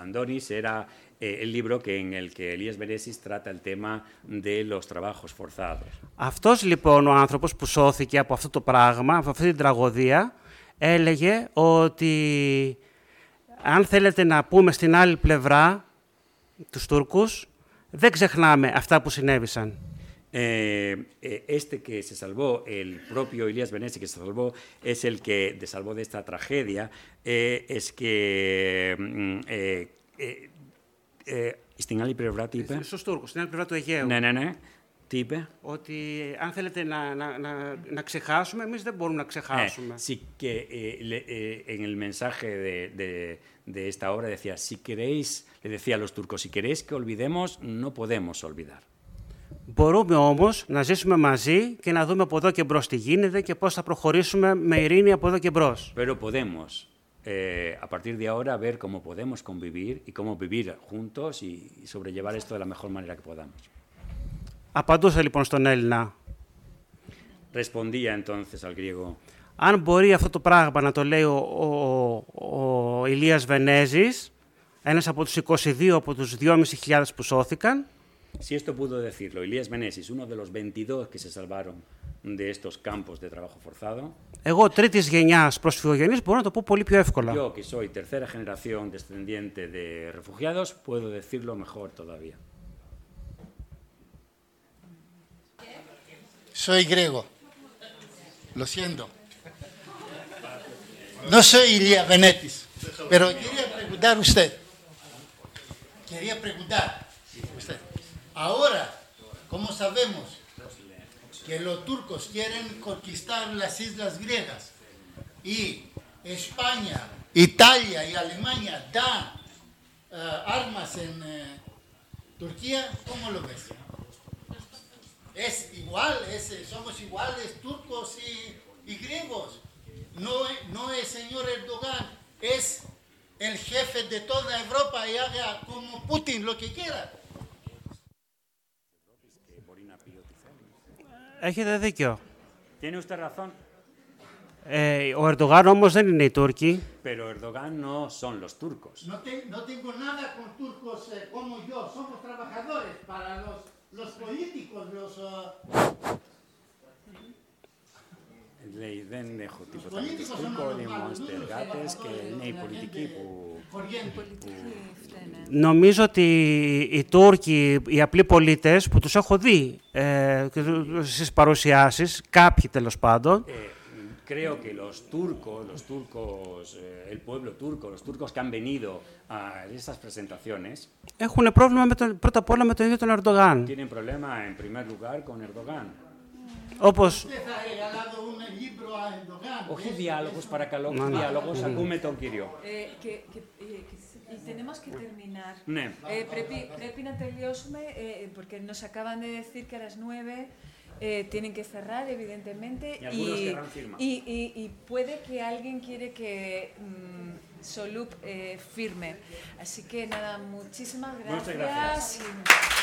Andonis era eh, el libro que, en el que Elías Benesis trata el tema de los trabajos forzados.
Αυτός λοιπόν ο άνθρωπος που σώθηκε από αυτό το πράγμα, από αυτή την τραγωδία, έλεγε ότι αν θέλετε να πούμε στην άλλη πλευρά τους Τούρκους, δεν ξεχνάμε αυτά που συνέβησαν.
Eh, eh, este que se salvó, el propio Elías Benesis que se salvó, es el que te salvó de esta tragedia, eh, es que... mm, eh, eh, eh, στην άλλη πλευρά τι είπε.
Στους Τούρκους, στην άλλη πλευρά του Αιγαίου.
Ναι, ναι, ναι. Τι είπε.
Ότι αν θέλετε να, να, να, να ξεχάσουμε, εμείς δεν μπορούμε να
Eh,
ξεχάσουμε.
sí que eh, le- eh, en el mensaje de, de- de esta obra decía, si queréis, le decía a los turcos, si queréis que olvidemos, no podemos olvidar.
Μπορούμε όμως να ζήσουμε μαζί και να δούμε από εδώ και μπρος τι γίνεται και πώς θα προχωρήσουμε με ειρήνη από εδώ και μπρος.
Pero podemos, eh, a partir de ahora, ver cómo podemos convivir y cómo vivir juntos y, y sobrellevar esto de la mejor manera que podamos.
Απαντούσα λοιπόν στον Έλληνα.
Respondía entonces al griego,
Αν μπορεί αυτό το πράγμα να το λέει ο, ο, ο Ηλίας Βενέζης, ένας από τους 22 από τους 2.500 που σώθηκαν,
si esto pudo decirlo Elías Benesis, uno de los 22 que se salvaron de estos campos de trabajo forzado,
εγώ τρίτης γενιάς προσφυγογενής μπορώ να το πω πολύ πιο εύκολα.
yo que soy tercera generación descendiente de refugiados, puedo decirlo mejor todavía.
Soy griego. Lo siento. No soy Ilia Benetis, pero quería preguntar usted. Quería preguntar usted. Ahora, ¿cómo sabemos que los turcos quieren conquistar las islas griegas y España, Italia y Alemania dan eh, armas en eh, Turquía? ¿Cómo lo ves? Es igual, es, somos iguales turcos y, griegos. No, no es señor Erdogan, es el jefe de toda Europa y haga como Putin lo que quiera.
Έχετε δίκιο.
Tiene usted razón,
Ε, ο Ερντογάν όμως δεν είναι οι Τούρκοι.
pero Erdogan no son los turcos.
No, te- no tengo nada con turcos eh, como yo, somos trabajadores para los, los políticos, los... ah,
Λέει, δεν έχω τίποτα με τους
πολίτικος
Τούρκο,
είναι
είμαι
normal,
εργάτες
unos
και
trabajadores,
είναι οι
la
πολιτικοί
gente
που...
corriente.
Νομίζω ότι οι Τούρκοι, οι απλοί πολίτες που τους έχω δει ε, και στις παρουσιάσεις, κάποιοι τέλος πάντων,
Eh, creo que los turcos, los turcos, eh, el pueblo turco, los turcos que han venido a estas presentaciones,
έχουν πρόβλημα με τον, πρώτα απ' όλα με τον ίδιο τον Ερντογάν.
tienen problema en primer lugar con Erdogan.
Όπως
Usted ha regalado un libro a Erdogan.
Όχι
¿ves?
διάλογος, παρακαλώ,
Ναι, ναι.
διάλογος, ακούμε τον κύριο.
Ε, και, και, ε, και σ- y tenemos que terminar.
Ναι.
Eh, πρέπει, πρέπει να τελειώσουμε, eh, porque nos acaban de decir que a las 9 eh, tienen que cerrar, evidentemente.
Y algunos querrán firma.
y, y- y puede que alguien quiere que mm, Solup eh, firme. Así que nada, muchísimas
Muchas
gracias.
gracias.
y-